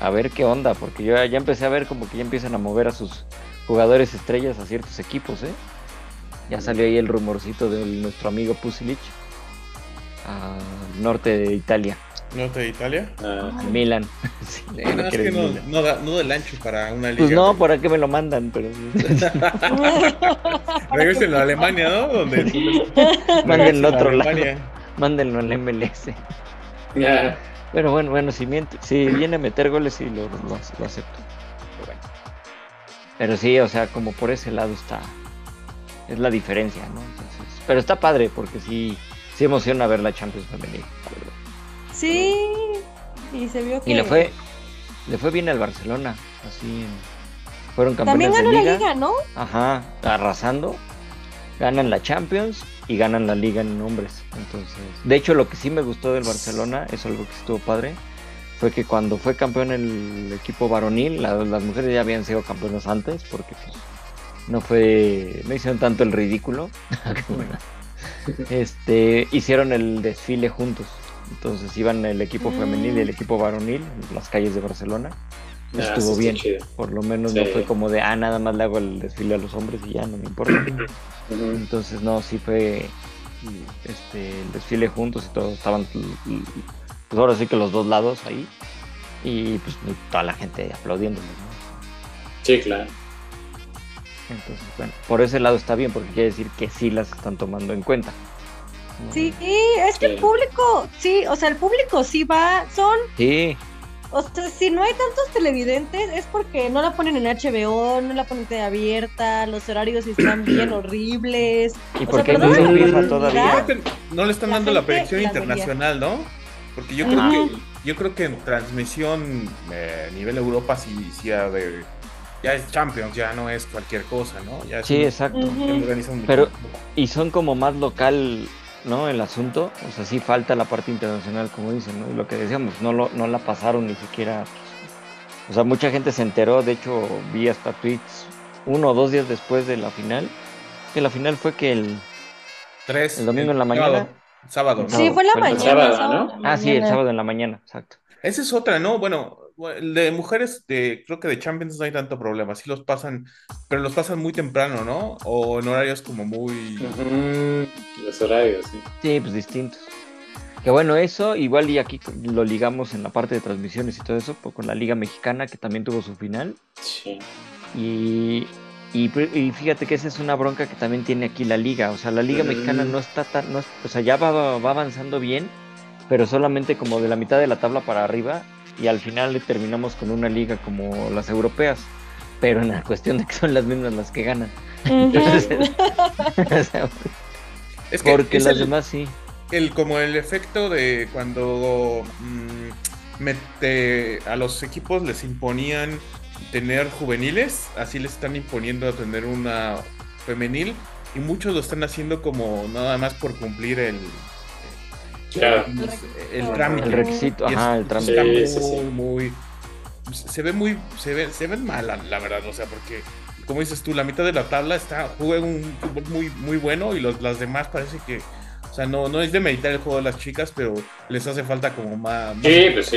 a ver qué onda, porque yo ya empecé a ver como que ya empiezan a mover a sus jugadores estrellas a ciertos equipos, ¿eh? Ya salió ahí el rumorcito de nuestro amigo Pusilic al norte de Italia, ¿Norte de Italia? Ah, al Milan. [LAUGHS] Sí, Eh, no es que no, Milan. no, da, no del ancho para una liga. Pues no, de- ¿para qué me lo mandan? Pero [LAUGHS] Regrésenlo a Alemania, ¿no? Donde [LAUGHS] Mándenlo a otro lado. Alemania. mándenlo al MLS. ya. Pero bueno, bueno, si, miente- si viene a meter goles, sí lo, lo, lo acepto. Pero, bueno. Pero sí, o sea, como por ese lado está. Es la diferencia, ¿no? Entonces, pero está padre porque sí, sí emociona ver la Champions femenil. Sí, y se vio que. Y le fue, le fue bien al Barcelona. Así fueron También campeones ganó de la liga. liga, ¿no? Ajá, arrasando. Ganan la Champions y ganan la liga en hombres. Entonces, de hecho, lo que sí me gustó del Barcelona, es algo que estuvo padre, fue que cuando fue campeón el equipo varonil, la- las mujeres ya habían sido campeonas antes, porque pues, no fue, no hicieron tanto el ridículo. [LAUGHS] este, hicieron el desfile juntos. Entonces iban el equipo Mm. femenil y el equipo varonil en las calles de Barcelona. Ah, Estuvo bien. chido. Por lo menos no fue como de, ah, nada más le hago el desfile a los hombres y ya no me importa. Entonces, no, sí fue este, el desfile juntos y todos estaban, pues ahora sí que los dos lados ahí. Y pues toda la gente aplaudiéndoles, ¿no? Sí, claro. Entonces, bueno, por ese lado está bien porque quiere decir que sí las están tomando en cuenta. Sí, es que el público, sí, o sea, el público sí va, son, Sí, o sea, si no hay tantos televidentes es porque no la ponen en HBO, no la ponen en abierta, los horarios están [CLEARS THROAT] bien horribles. y O porque sea, no empieza todavía. No le están La dando la proyección la internacional, ¿no? Porque yo creo que yo creo que en transmisión eh, a nivel Europa sí, sí ha de- ya es Champions, ya no es cualquier cosa, ¿no? Ya es Sí, un- exacto. Un- Pero- Y son como más local, ¿no? El asunto. O sea, sí falta la parte internacional, como dicen, ¿no? Y lo que decíamos, no, lo, no la pasaron ni siquiera. pues, o sea, mucha gente se enteró. De hecho, vi hasta tweets uno o dos días después de la final. Que la final fue que el. tres el domingo en la mañana. Sábado. Sí, No, fue la el mañana. sábado, ¿no? Ah, sí, el sábado en la mañana, exacto. Esa es otra, ¿no? Bueno, el de mujeres, de, creo que de Champions no hay tanto problema. Sí los pasan, pero los pasan muy temprano, ¿no? O en horarios como muy... Los horarios, sí. Sí, pues distintos. Que bueno, eso igual y aquí lo ligamos en la parte de transmisiones y todo eso, pues, con la Liga Mexicana que también tuvo su final. Sí. Y, y, pr- y fíjate que esa es una bronca que también tiene aquí la liga. O sea, la liga mexicana no está tan, no o sea, ya va, va avanzando bien, pero solamente como de la mitad de la tabla para arriba y al final le terminamos con una liga como las europeas. Pero en la [LAUGHS] cuestión de que son las mismas las que ganan. Ujú. [LAUGHS] O sea, Es que porque es las el- demás sí. el como el efecto de cuando mm, mete- a los equipos les imponían tener juveniles, así les están imponiendo a tener una femenil y muchos lo están haciendo como nada más por cumplir el Claro. el, el trámite. El requisito, es- ajá, el Está trámite. muy, Sí, sí, sí. muy se ve muy se ve se ven mal la, verdad, o sea, porque como dices tú, la mitad de la tabla está juega un fútbol muy muy bueno y los, las demás parece que o sea, no, no es de meditar el juego de las chicas, pero les hace falta como más, más Sí, pues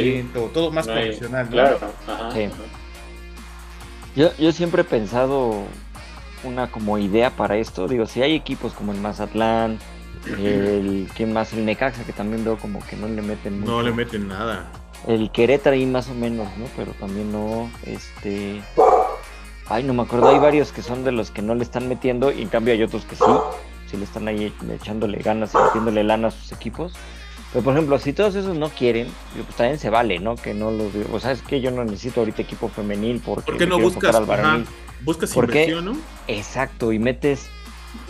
todo más No hay- profesional, ¿no? Claro. Ajá. Sí. Yo, yo siempre he pensado una como idea para esto. Digo, si hay equipos como el Mazatlán, el ¿quién más? El Necaxa, que también veo como que no le meten mucho. No le meten nada. El Querétaro ahí más o menos, ¿no? Pero también no, este... Ay, no me acuerdo, hay varios que son de los que no le están metiendo y en cambio hay otros que sí, sí le están ahí echándole ganas y metiéndole lana a sus equipos. Pero por ejemplo, si todos esos no quieren, pues también se vale, ¿no? Que no los. O sea, es que yo no necesito ahorita equipo femenil porque. ¿Por qué no buscas, al varonil. buscas inversión, no? Exacto, y metes.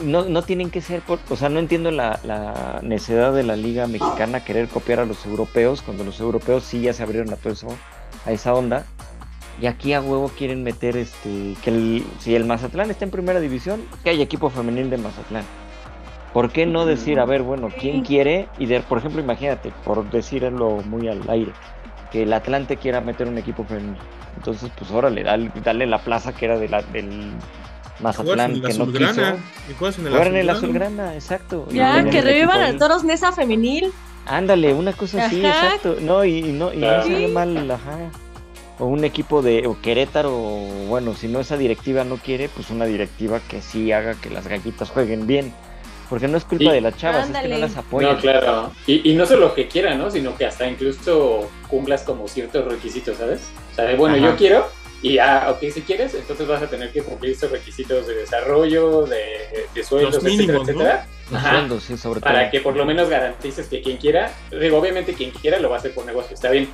No, no tienen que ser. Por, o sea, no entiendo la, la necesidad de la Liga Mexicana querer copiar a los europeos, cuando los europeos sí ya se abrieron a todo eso, a esa onda. Y aquí a huevo quieren meter este. Que el, si el Mazatlán está en primera división, que haya equipo femenil de Mazatlán. ¿Por qué no decir, a ver, bueno, quién quiere? Y de, por ejemplo, imagínate, por decirlo muy al aire, que el Atlante quiera meter un equipo femenil. Entonces, pues órale, dale, dale la plaza que era de la, del Mazatlán que no quiso. Jugar en el azulgrana. exacto. Ya, que revivan al. Toros Nesa femenil. Ándale, una cosa así, Ajá. exacto. No, y, y no, y no Claro. Sí. mal, ajá. O un equipo de o Querétaro, o bueno, si no esa directiva no quiere, pues una directiva que sí haga que las gallitas jueguen bien. Porque no es culpa Y- de las chavas, es que no las apoyan. No, claro. Y, y no solo que quiera, ¿no? Sino que hasta incluso cumplas como ciertos requisitos, ¿sabes? O sea, de, bueno, Ajá. yo quiero, y ah, ok, si quieres, entonces vas a tener que cumplir estos requisitos de desarrollo, de, de sueldos, Los etcétera, mínimos, ¿no? etcétera. Los Ajá. sueldos, sí, sobre todo. Para que por lo menos garantices que quien quiera, digo, obviamente quien quiera lo va a hacer por negocio, está bien,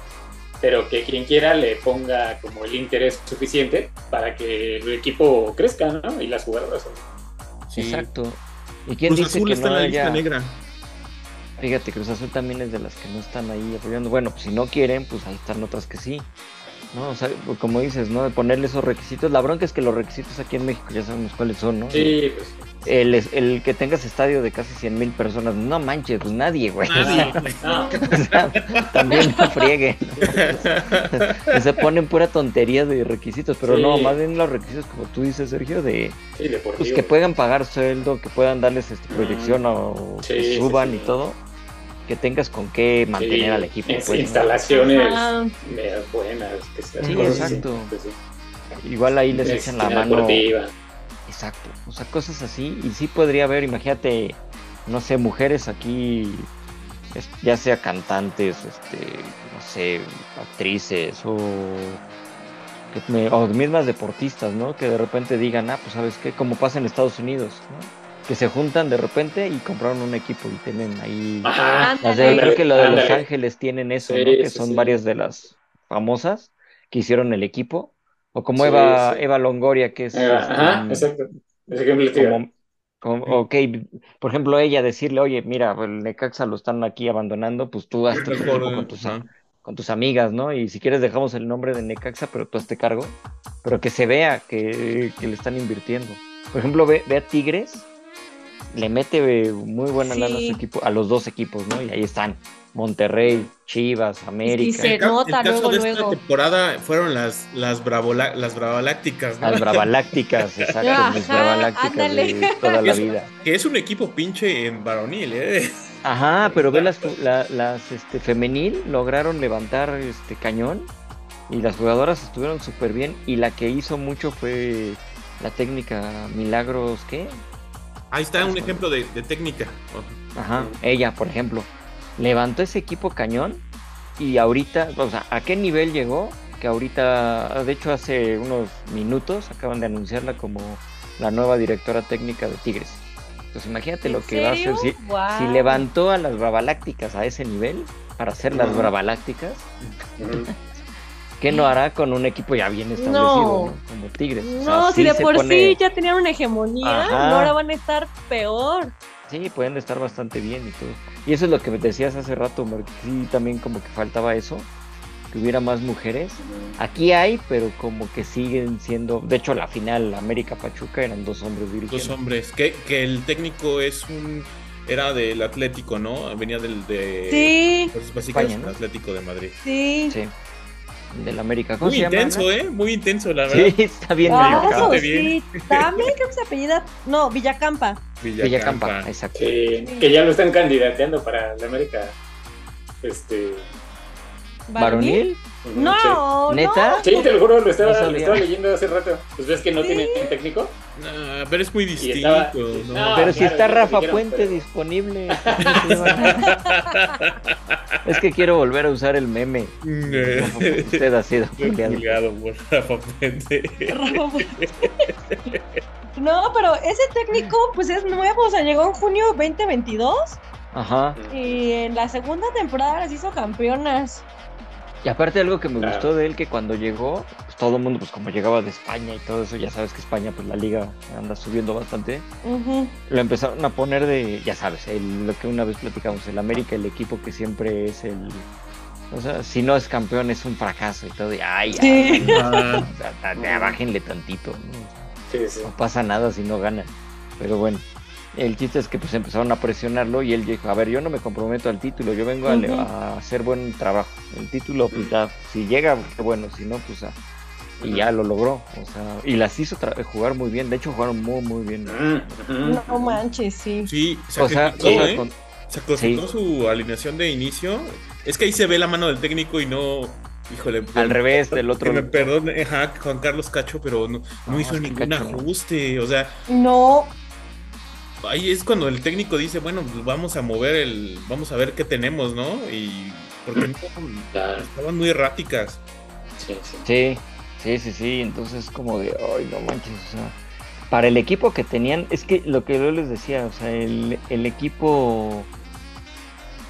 pero que quien quiera le ponga como el interés suficiente para que el equipo crezca, ¿no? Y las jugadoras. Sí. Exacto. ¿Y quién Cruz dice Azul que está no en la lista haya... negra. Fíjate, Cruz Azul también es de las que no están ahí apoyando. Bueno, pues si no quieren, pues ahí están otras que sí. No, o sea, pues, como dices, ¿no? De ponerle esos requisitos. La bronca es que los requisitos aquí en México ya sabemos cuáles son, ¿no? Sí, pues. El, el que tengas estadio de casi 100 mil personas, no manches, pues nadie, güey. O Nadie. No, [LAUGHS] sea, también no frieguen. Se ponen pura tontería de requisitos, pero Sí. no, más bien los requisitos, como tú dices, Sergio, de sí, pues que puedan pagar sueldo, que puedan darles este, proyección o Sí, que sí, suban y todo, que tengas con qué mantener Sí, al equipo. pues, ¿no? instalaciones medias buenas. Que Sí, cosas así. exacto. Pues sí. Igual ahí les Es echan la mano. deportiva. Exacto, o sea, cosas así. Y sí podría haber, imagínate, no sé, mujeres aquí, ya sea cantantes, este, no sé, actrices o, que me- o mismas deportistas, ¿no? Que de repente digan, ah, pues sabes qué, como pasa en Estados Unidos, ¿no? Que se juntan de repente y compraron un equipo y tienen ahí... Ajá. Las de- Ándale. creo que lo de Los Ándale. Ángeles tienen eso, Sí, ¿no? Que son sí. varias de las famosas que hicieron el equipo. O como Sí, Eva, sí. Eva Longoria, que es... Ajá, este, Ajá, exacto. Ese ejemplo como, como- ok, por ejemplo, ella decirle, oye, mira, el Necaxa lo están aquí abandonando, pues tú tu Mejor, equipo con tus, ajá. con tus amigas, ¿no? Y si quieres dejamos el nombre de Necaxa, pero tú hazte cargo, pero que se vea que, que le están invirtiendo. Por ejemplo, ve, ve a Tigres, le mete eh, muy buena lana a Sí. su equipo, a los dos equipos, ¿no? Y ahí están, Monterrey, Chivas, América, se El ca- nota el caso luego, de esta luego. temporada fueron las, las, bravola- las bravalácticas, ¿no? las Bravalácticas, exacto, mis Ajá, Bravalácticas ándale. de toda la vida. Que es un equipo pinche en varonil, ¿eh? Ajá, pero ve las, la- las este, femenil lograron levantar este cañón y las jugadoras estuvieron súper bien y la que hizo mucho fue la técnica Milagros, ¿qué? Ahí está un ejemplo de, de técnica. Ajá, ella, por ejemplo, levantó ese equipo cañón y ahorita, o sea, ¿a qué nivel llegó? Que ahorita, de hecho hace unos minutos acaban de anunciarla como la nueva directora técnica de Tigres. Pues imagínate lo ¿En que va a hacer si, si levantó a las Bravalácticas a ese nivel para hacer las. Bravalácticas. ¿Qué no hará con un equipo ya bien establecido, No. ¿no? como Tigres? O sea, No, si sí de por pone- sí ya tenían una hegemonía, Ajá. ahora van a estar peor. Sí, pueden estar bastante bien y todo. Y eso es lo que me decías hace rato, Mar, que sí, también como que faltaba eso, que hubiera más mujeres. Aquí hay, pero como que siguen siendo, de hecho la final América Pachuca eran dos hombres Dos dirigiendo. hombres. Que, que el técnico es un. Era del Atlético, ¿no? Venía del de. Sí, España, ¿no? Atlético de Madrid. sí. Sí. Del América. ¿Cómo Muy llama, intenso? ¿eh? Muy intenso, la verdad. Sí, está bien bastante sí. También creo que se apellida. No, Villacampa. Villacampa, exacto. Que, que ya lo están candidateando para la América. Este. ¿Varonil? No, ¿Neta? Sí, te lo juro, lo estaba, No sabía. lo estaba leyendo hace rato. Pues ves que no Sí. tiene técnico. Nah, pero es muy distinto. estaba- ¿no? No, Pero si está Rafa dijeron, Puente pero- disponible. [LAUGHS] es que quiero volver a usar el meme. [LAUGHS] Usted ha sido. Juliado por Rafa Puente. no. No, pero ese técnico, pues es nuevo, o sea, llegó en junio 2022 Ajá. Y en la segunda temporada las hizo campeonas. Y aparte algo que me Claro. gustó de él, que cuando llegó, pues todo el mundo, pues como llegaba de España y todo eso, ya sabes que España, pues la liga anda subiendo bastante, lo empezaron a poner de, ya sabes, el- lo que una vez platicamos, el América, el equipo que siempre es el... O sea, si no es campeón es un fracaso y todo, y ay, ya, Sí. Ah, [LAUGHS] o sea, bájenle tantito, ¿no? Sí, sí. no pasa nada si no ganan. Pero bueno, el chiste es que pues empezaron a presionarlo y él dijo, a ver, yo no me comprometo al título, yo vengo a, le- Ujú. a hacer buen trabajo. El título, pues ya, si llega, qué bueno, si no, pues y ya lo logró. O sea, y las hizo jugar muy bien, de hecho jugaron muy, muy bien. No manches, sí. sí, O sea, ¿eh? con- Sacrificó sí. su alineación de inicio. Es que ahí se ve la mano del técnico y no. Híjole. al revés del Que otro. me perdone, ajá, Juan Carlos Cacho, pero no, no No, hizo que ningún Cacho no. ajuste. O sea, No, ahí es cuando el técnico dice, bueno, pues vamos a mover el. Vamos a ver qué tenemos, ¿no? Y. Porque no, [CLEARS THROAT] Claro, estaban muy erráticas. sí, sí. Sí, sí, sí, sí. Entonces como de, ay, no manches, o sea, para el equipo que tenían, es que lo que yo les decía, o sea, el, el equipo,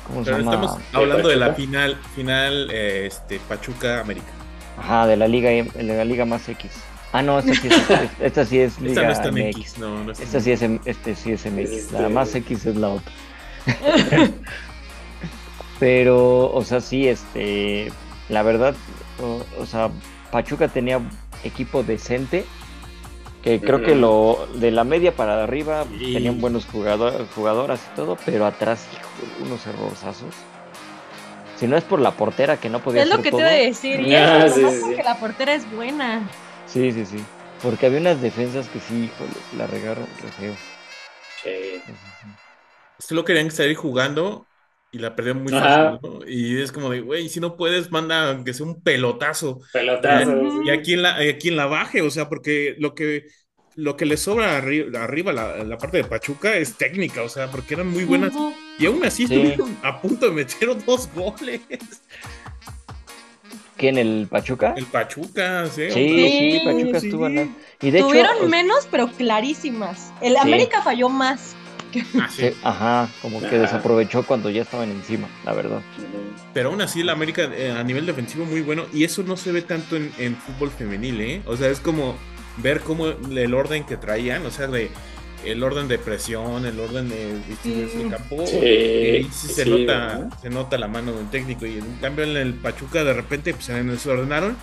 ¿cómo se llama? estamos hablando de la Pachuca? final, final, eh, este, Pachuca América. Ajá, de la liga, de la liga más X. Ah, no, esta sí es, [LAUGHS] esta sí es Esta no está MX. X, no, no está Esta sí es, M- este sí es MX. Este- La más X es la otra. [LAUGHS] Pero, o sea, sí, este, la verdad, o, o sea, Pachuca tenía equipo decente, que creo que lo de la media para arriba Sí. tenían buenos jugador, jugadoras y todo, pero atrás, hijo, unos errorzazos. Si no es por la portera que no podía es lo que te iba a decir. Y Ah, sí, sí, porque sí. la portera es buena. Sí, sí, sí. Porque había unas defensas que sí, híjole, la regaron re feo. Sí. Solo querían salir jugando y la perdieron muy Ajá. fácil, ¿no? Y es como de, güey, si no puedes, manda que sea un pelotazo. Pelotazo. Y aquí en la, aquí en la baje, o sea, porque lo que, lo que le sobra arri- arriba, la, la parte de Pachuca es técnica, o sea, porque eran muy buenas. Y aún así Sí. estuvieron a punto de meter dos goles. ¿Quién, el Pachuca? El Pachuca, ¿sí? Sí, sí, Pachuca sí. estuvo nada. Y de Tuvieron hecho, menos, pero clarísimas. El Sí. América falló más. Ah, sí. sí, ajá, como que Ajá. desaprovechó cuando ya estaban encima, la verdad. Pero aún así, el América eh, a nivel defensivo muy bueno. Y eso no se ve tanto en, en fútbol femenil, ¿eh? O sea, es como ver cómo el orden que traían, o sea, de el orden de presión, el orden de distribuirse Sí. el campo. Sí, ahí sí se sí, nota, se nota la mano del técnico. Y en cambio en el Pachuca de repente pues, se desordenaron.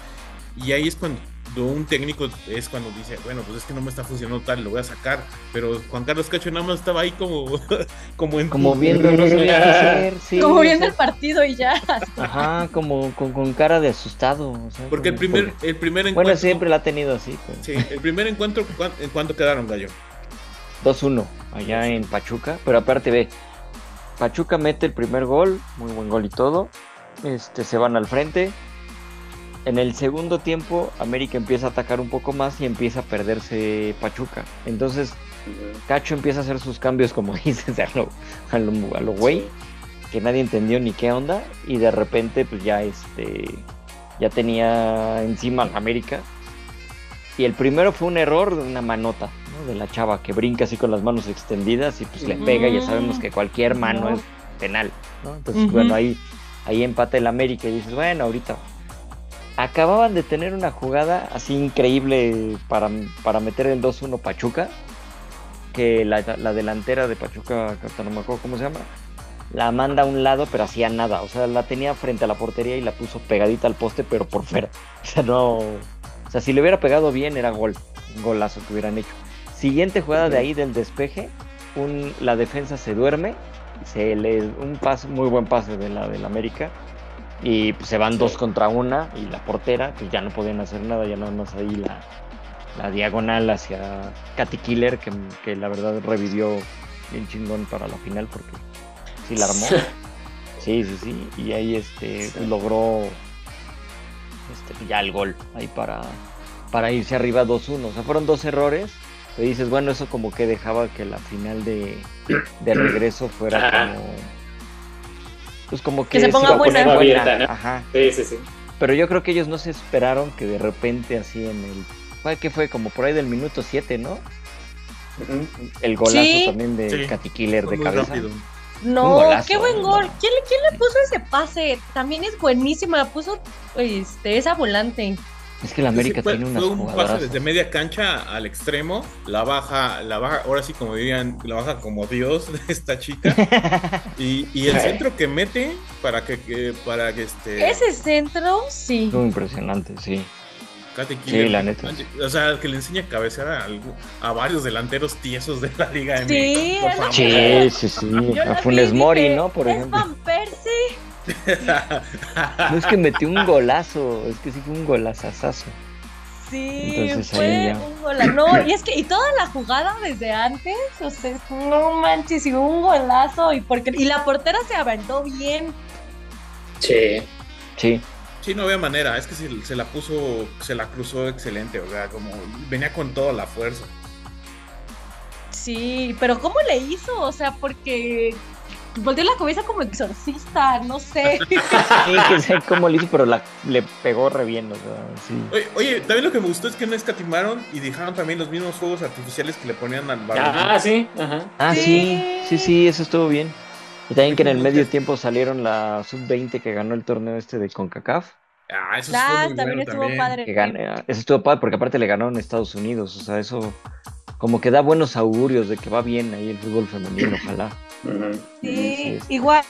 Y ahí es cuando un técnico es cuando dice, bueno, pues es que no me está funcionando tal, lo voy a sacar. Pero Juan Carlos Cacho nada más estaba ahí como, [LAUGHS] como en Como viendo, [LAUGHS] no hacer, sí. Como viendo el partido y ya. Ajá, como con, con cara de asustado. o sea, Porque el primer, porque- el primer encuentro. Bueno, siempre la ha tenido así. pero- Sí, el primer encuentro, ¿cuán- ¿en cuánto quedaron, Gallo? 2-1 allá en Pachuca, pero aparte ve, Pachuca mete el primer gol, muy buen gol y todo, este se van al frente. En el segundo tiempo América empieza a atacar un poco más y empieza a perderse Pachuca. Entonces. Cacho empieza a hacer sus cambios como [LAUGHS] dices a lo, a lo, a lo güey, que nadie entendió ni qué onda y de repente pues ya este ya tenía encima al América. Y el primero fue un error de una manota, ¿no? De la chava que brinca así con las manos extendidas y pues le pega y ya sabemos que cualquier mano No. es penal, ¿no? Entonces, bueno, ahí, ahí empata el América y dices, bueno, ahorita. Acababan de tener una jugada así increíble para, para meter el 2-1 Pachuca, que la, la delantera de Pachuca, no me acuerdo cómo se llama, la manda a un lado, pero hacía nada. O sea, la tenía frente a la portería y la puso pegadita al poste, pero por fuera. [LAUGHS] O sea, no. O sea, si le hubiera pegado bien, era gol. Un golazo que hubieran hecho. Siguiente jugada de ahí del despeje. Un, la defensa se duerme. Se le, un pase, muy buen pase de la del América. Y pues, se van Sí. dos contra una. Y la portera, pues ya no podían hacer nada. Ya nada más ahí la, la diagonal hacia Katy Killer, que, que la verdad revivió bien chingón para la final porque sí la armó. [LAUGHS] Sí, sí, sí. Y ahí este Sí. logró este, ya el gol ahí para, para irse arriba 2-1. O sea, fueron dos errores. Pero dices, bueno, eso como que dejaba que la final de, de regreso fuera Ajá. como. Pues como que, Que se ponga iba a poner buena. Abierta, ¿no? Ajá. Sí, sí, sí. Pero yo creo que ellos no se esperaron que de repente así en el... ¿Fue que fue? Como por ahí del minuto 7, ¿no? El golazo Sí. también de Sí, Katy Killer de cabeza. rápido. No, golazo, qué buen gol. ¿Quién, le- quién le puso ese pase? También es buenísima. Puso este, esa volante. Es que la América Sí, fue, tiene unas fue un pase jugadoras. desde media cancha al extremo, la baja, la baja, ahora sí como dirían, la baja como Dios de esta chica. [LAUGHS] Y, y el centro que mete para que, que- para que este Ese centro, sí. Muy impresionante, sí. Kate Sí, Killer, la neta. O sea, que le enseña a cabecear a, algu- a varios delanteros tiesos de la Liga MX. Sí. Sí, sí, sí. Yo A Funes Mori, ¿no? Por ¿Es ejemplo. Van Persie? No es que metió un golazo, es que sí fue un golazazazo. Sí, Entonces, ahí fue un golazo. No, y es que, y toda la jugada desde antes, o sea, no manches, y un golazo. Y, porque, y la portera se aventó bien. Sí. Sí, Sí, no había manera, es que se, se la puso, se la cruzó excelente, o sea, como venía con toda la fuerza. Sí, pero ¿cómo le hizo? O sea, porque volteó la cabeza como exorcista, no sé. [LAUGHS] sí, que sé cómo le hizo, pero la, le pegó re bien, o sea, sí. Oye, oye, también lo que me gustó es que no escatimaron y dejaron también los mismos fuegos artificiales que le ponían al balón. Ah, sí. Ajá. Ah, sí, Sí. sí, sí, eso estuvo bien. Y también que en el medio tiempo salieron la sub-20 que ganó el torneo este de CONCACAF. Ah, eso Ah, fue muy también bueno estuvo también. padre. Que gane- eso estuvo padre porque aparte le ganaron a Estados Unidos. O sea, eso como que da buenos augurios de que va bien ahí el fútbol femenino, ojalá. Sí, Sí, sí. igual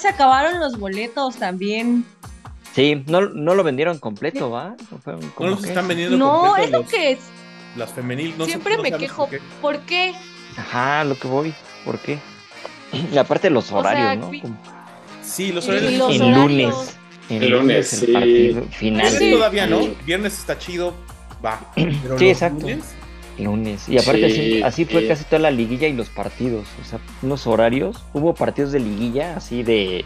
se acabaron los boletos también. Sí, no, no lo vendieron completo, ¿va? ¿No No los que? están vendiendo No, completo es lo los- que es. las femenil. No sé- Siempre no me quejo. por qué. ¿Por qué? Ajá, lo que voy. ¿Por qué? [CLEARS THROAT] Y aparte los O horarios, sea, ¿no? vi- Sí, los horarios. los en horarios. lunes. En El lunes, el sí. partido final. Sí. todavía no. Sí. Viernes está chido. Va. [CLEARS THROAT] Pero Sí, exacto. lunes, Lunes. Y aparte Sí, así, así fue casi toda la liguilla y los partidos. O sea, unos horarios. Hubo partidos de liguilla así de,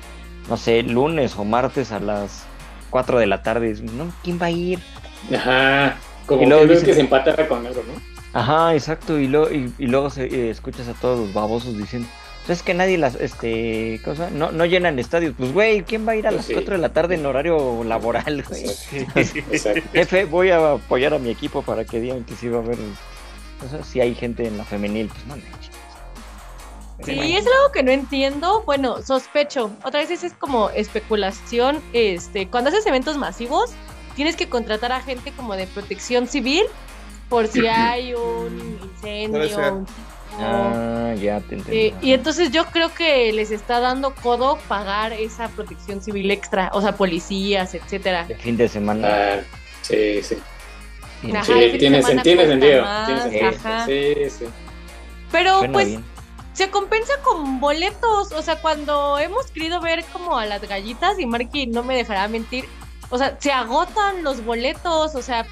no sé, lunes o martes a las 4 de la tarde. No, ¿quién va a ir? Ajá. Como Y luego que dicen- que se empatara con algo, ¿no? Ajá, exacto. Y, luego y, y luego se, eh, escuchas a todos los babosos diciendo, "Pues es que nadie las, este, cosa, no, no llenan estadios. Pues, güey, ¿quién va a ir a Pues las sí. 4 de la tarde en horario laboral, güey? Exacto. [LAUGHS] Jefe, voy a apoyar a mi equipo para que digan que sí va a haber. O sea, si hay gente en la femenil, pues no. Sí, es algo que no entiendo. Bueno, sospecho. Otra vez es como especulación. Este, cuando haces eventos masivos, tienes que contratar a gente como de protección civil por si hay un incendio. Ah, ya te entendí. Eh, y entonces yo creo que les está dando codo pagar esa protección civil extra, o sea, policías, etcétera. De fin de semana. Ah, sí, sí. Ajá, Sí, tiene, sentido. más, Tiene sentido. ajá. Sí, sí. Pero Suena pues bien. se compensa con boletos, o sea, cuando hemos querido ver como a las gallitas y Marky no me dejará mentir, o sea, se agotan los boletos, o sea,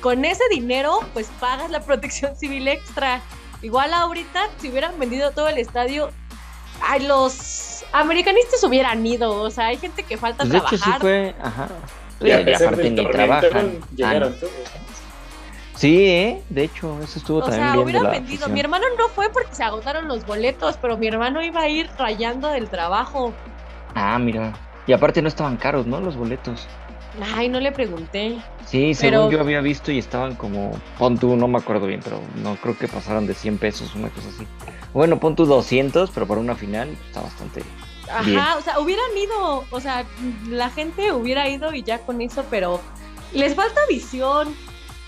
con ese dinero pues pagas la [LAUGHS] protección civil extra. Igual ahorita si hubieran vendido todo el estadio, ay, los americanistas hubieran ido, o sea, hay gente que falta Pues de hecho sí trabajar. fue. Ajá. Y a Y pesar aparte del ni trabajan. Llegaron Ah, todos. Sí, ¿eh? De hecho, eso estuvo O también sea, bien de hubieran la vendido. afición. Mi hermano no fue porque se agotaron los boletos, pero mi hermano iba a ir rayando del trabajo. Ah, mira. Y aparte no estaban caros, ¿no? Los boletos. Ay, no le pregunté. Sí, Pero- según yo había visto y estaban como, pon tú, no me acuerdo bien, pero no creo que pasaran de 100 pesos, una cosa así. Bueno, pon tú 200, pero para una final está bastante... Ajá, Bien. o sea, hubieran ido, o sea, la gente hubiera ido y ya con eso, pero les falta visión.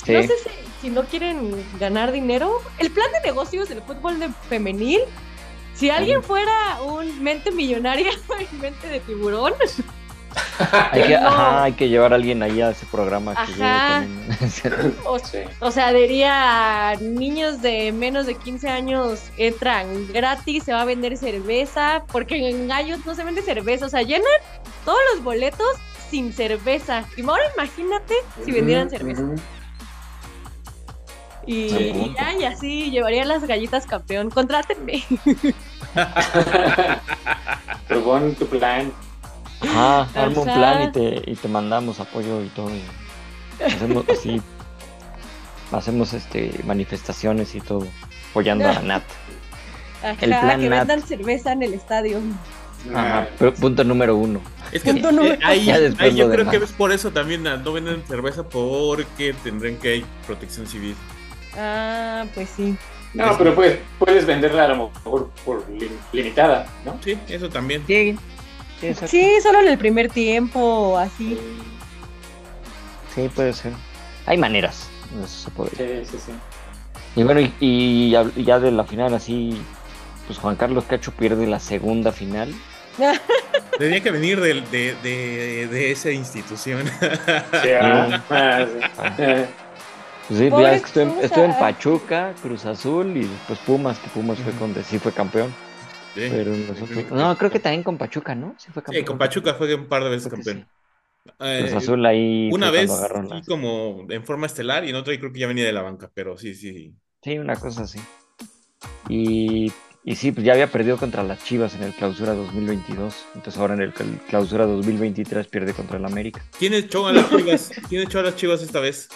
Sí. No sé si, si no quieren ganar dinero. El plan de negocios del fútbol de femenil, si alguien fuera un mente millonaria [LAUGHS] y mente de tiburón, [LAUGHS] Hay que, No. ajá, hay que llevar a alguien ahí a ese programa que [LAUGHS] o, Sí. o sea, diría, niños de menos de 15 años entran gratis, se va a vender cerveza, porque en Gallos no se vende cerveza, o sea, llenan todos los boletos sin cerveza. Y ahora imagínate si vendieran cerveza. Y, Sí. y ya, y así llevaría las galletas campeón. Contrátenme. [LAUGHS] Propon tu plan. Ajá, arma un plan y te, y te mandamos apoyo y todo. y hacemos así, hacemos este manifestaciones y todo, apoyando a Nat. [LAUGHS] Ajá, El plan que Nat. vendan cerveza en el estadio. Ajá, pero punto número uno. Es que Punto número- eh, ahí, yo creo demás. que es por eso también ah, no venden cerveza porque tendrán que hay protección civil. Ah, pues sí. No, Es- pero puedes, puedes venderla a lo mejor por lim- limitada, ¿no? Sí, eso también. Sí, sí, exacto. Sí, solo en el primer tiempo, así. Sí, puede ser. Hay maneras. Eso se podría. Sí, sí, sí. Y bueno, y, y ya, de la final así, pues Juan Carlos Cacho pierde la segunda final. [LAUGHS] Tenía que venir de, de, de esa institución. Sí, ah, [LAUGHS] ah, sí. Eh, Pues sí, Pobre ya es que estuve, en- Cruz, estuve en. Pachuca, Cruz Azul y después Pumas, que Pumas fue donde sí fue campeón. Sí. Pero nosotros, no, creo que también con Pachuca, ¿no? Sí fue campeón. Sí, con Pachuca fue un par de veces Creo campeón. Eh, Cruz Azul ahí una fue vez sí, las- como en forma estelar y en otra creo que ya venía de la banca, pero sí, sí. Sí, una cosa así. Y, y sí, pues ya había perdido contra las Chivas en el clausura 2022. Entonces ahora en el cl- clausura 2023 pierde contra el América. ¿Quién echó a las Chivas? ¿Quién echó a las Chivas esta vez?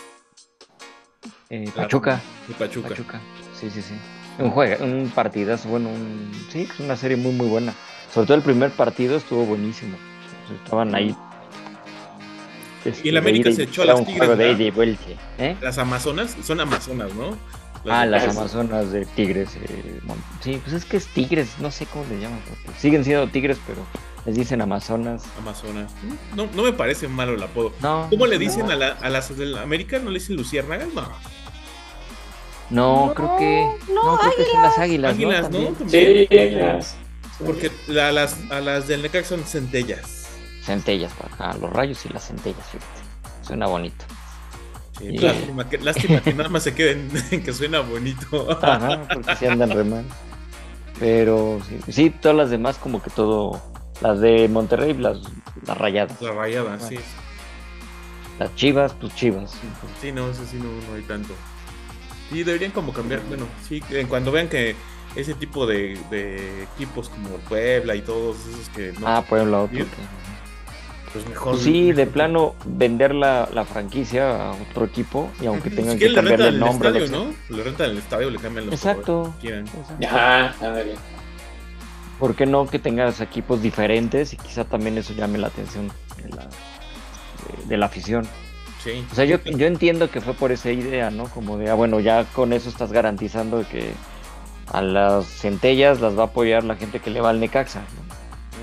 Eh, Pachuca. Pachuca. Pachuca. Sí, sí, sí. Un juego, un partidazo, bueno, un, sí, es una serie muy, muy buena. Sobre todo el primer partido estuvo buenísimo. Estaban ahí. este, Y el de América se echó a las Tigres. ¿eh? Las Amazonas, son Amazonas, ¿no? Ah, las. Amazonas de Tigres. eh, sí, pues es que es Tigres, no sé cómo le llaman. siguen siendo Tigres, pero les dicen Amazonas. Amazonas. No, no me parece malo el apodo. No. ¿Cómo le dicen a, la- a las del América? ¿No le dicen luciérnagas? No. No, No, creo que. no, No, creo que son las águilas. Águilas, ¿no? ¿no? También. Sí, Porque la- las, a las del Necax son centellas. Centellas acá, los rayos y las centellas, fíjate. Suena bonito. Sí, Y- lástima, que, lástima que nada más se queden [LAUGHS] en que suena bonito. Ajá, porque sí andan re mal. Pero sí, sí, todas las demás, como que todo. Las de Monterrey, las, las rayadas. La rayada, sí. Las chivas, pues chivas. Sí, no, eso sí no, no hay tanto. Sí, deberían como cambiar. Bueno, sí, que cuando vean que ese tipo de, de equipos como Puebla y todos esos que no, Ah, Puebla, otro. Sí. que- pues mejor. Pues sí, de plano, vender la, la franquicia a otro equipo y aunque tengan que cambiarle rentan el nombre. lo estadio, que. ¿no? Le rentan el estadio, le cambian los Exacto. que. Exacto. Ajá, ándale. ¿Por qué no que tengas equipos diferentes y quizá también eso llame la atención de la, de- de la afición? Sí. O sea, yo, yo entiendo que fue por esa idea, ¿no? Como de, ah, bueno, ya con eso estás garantizando que a las centellas las va a apoyar la gente que le va al Necaxa, ¿no?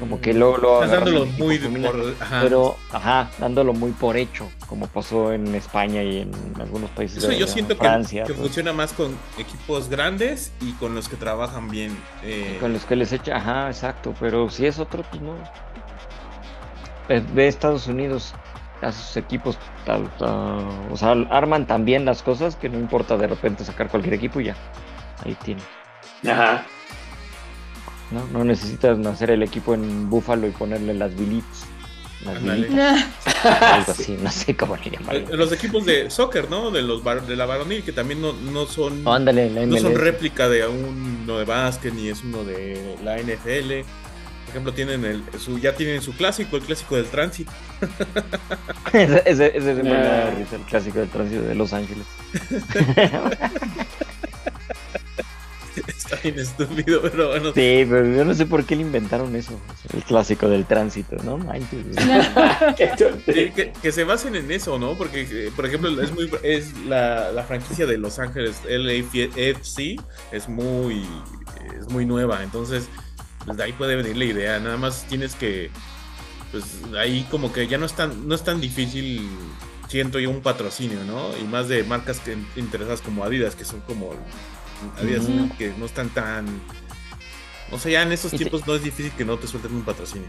Como que luego lo Estás dándolo muy femenino, por. Ajá. pero, ajá, dándolo muy por hecho, como pasó en España y en algunos países Eso de yo siento que, Francia, que pues, funciona más con equipos grandes y con los que trabajan bien. eh, con los que les echa, ajá, exacto, pero si es otro, pues no. Ve ve Estados Unidos, a sus equipos, tal, tal, o sea, arman tan bien las cosas que no importa de repente sacar cualquier equipo y ya, ahí tiene. Ajá. ¿No? No necesitas nacer el equipo en Búfalo y ponerle las bilitas. Las Ándale. bilitas, Ah, algo así, no sé cómo le eh, llaman. los equipos de soccer, ¿no? De los var- de la varonil, que también no, no son. Oh, ándale, la No son réplica de uno de básquet ni es uno de la NFL. Por ejemplo, tienen el, su, ya tienen su clásico, el clásico del tránsito. [LAUGHS] ese, ese, ese es el clásico del tránsito de Los Ángeles. [LAUGHS] Está bien estúpido, pero bueno. Sí, pero yo no sé por qué le inventaron eso. El clásico del tránsito, ¿no? Manches. Sí, [LAUGHS] que, que se basen en eso, ¿no? Porque, eh, por ejemplo, es muy es la, la franquicia de Los Ángeles LAFC es muy es muy nueva, entonces pues, de ahí puede venir la idea. Nada más tienes que pues ahí como que ya no es tan no es tan difícil siento yo un patrocinio, ¿no? Y más de marcas que interesadas como Adidas, que son como Adidas Ujú. que no están tan o sea, ya en estos Y te- tiempos no es difícil que no te suelten un patrocinio.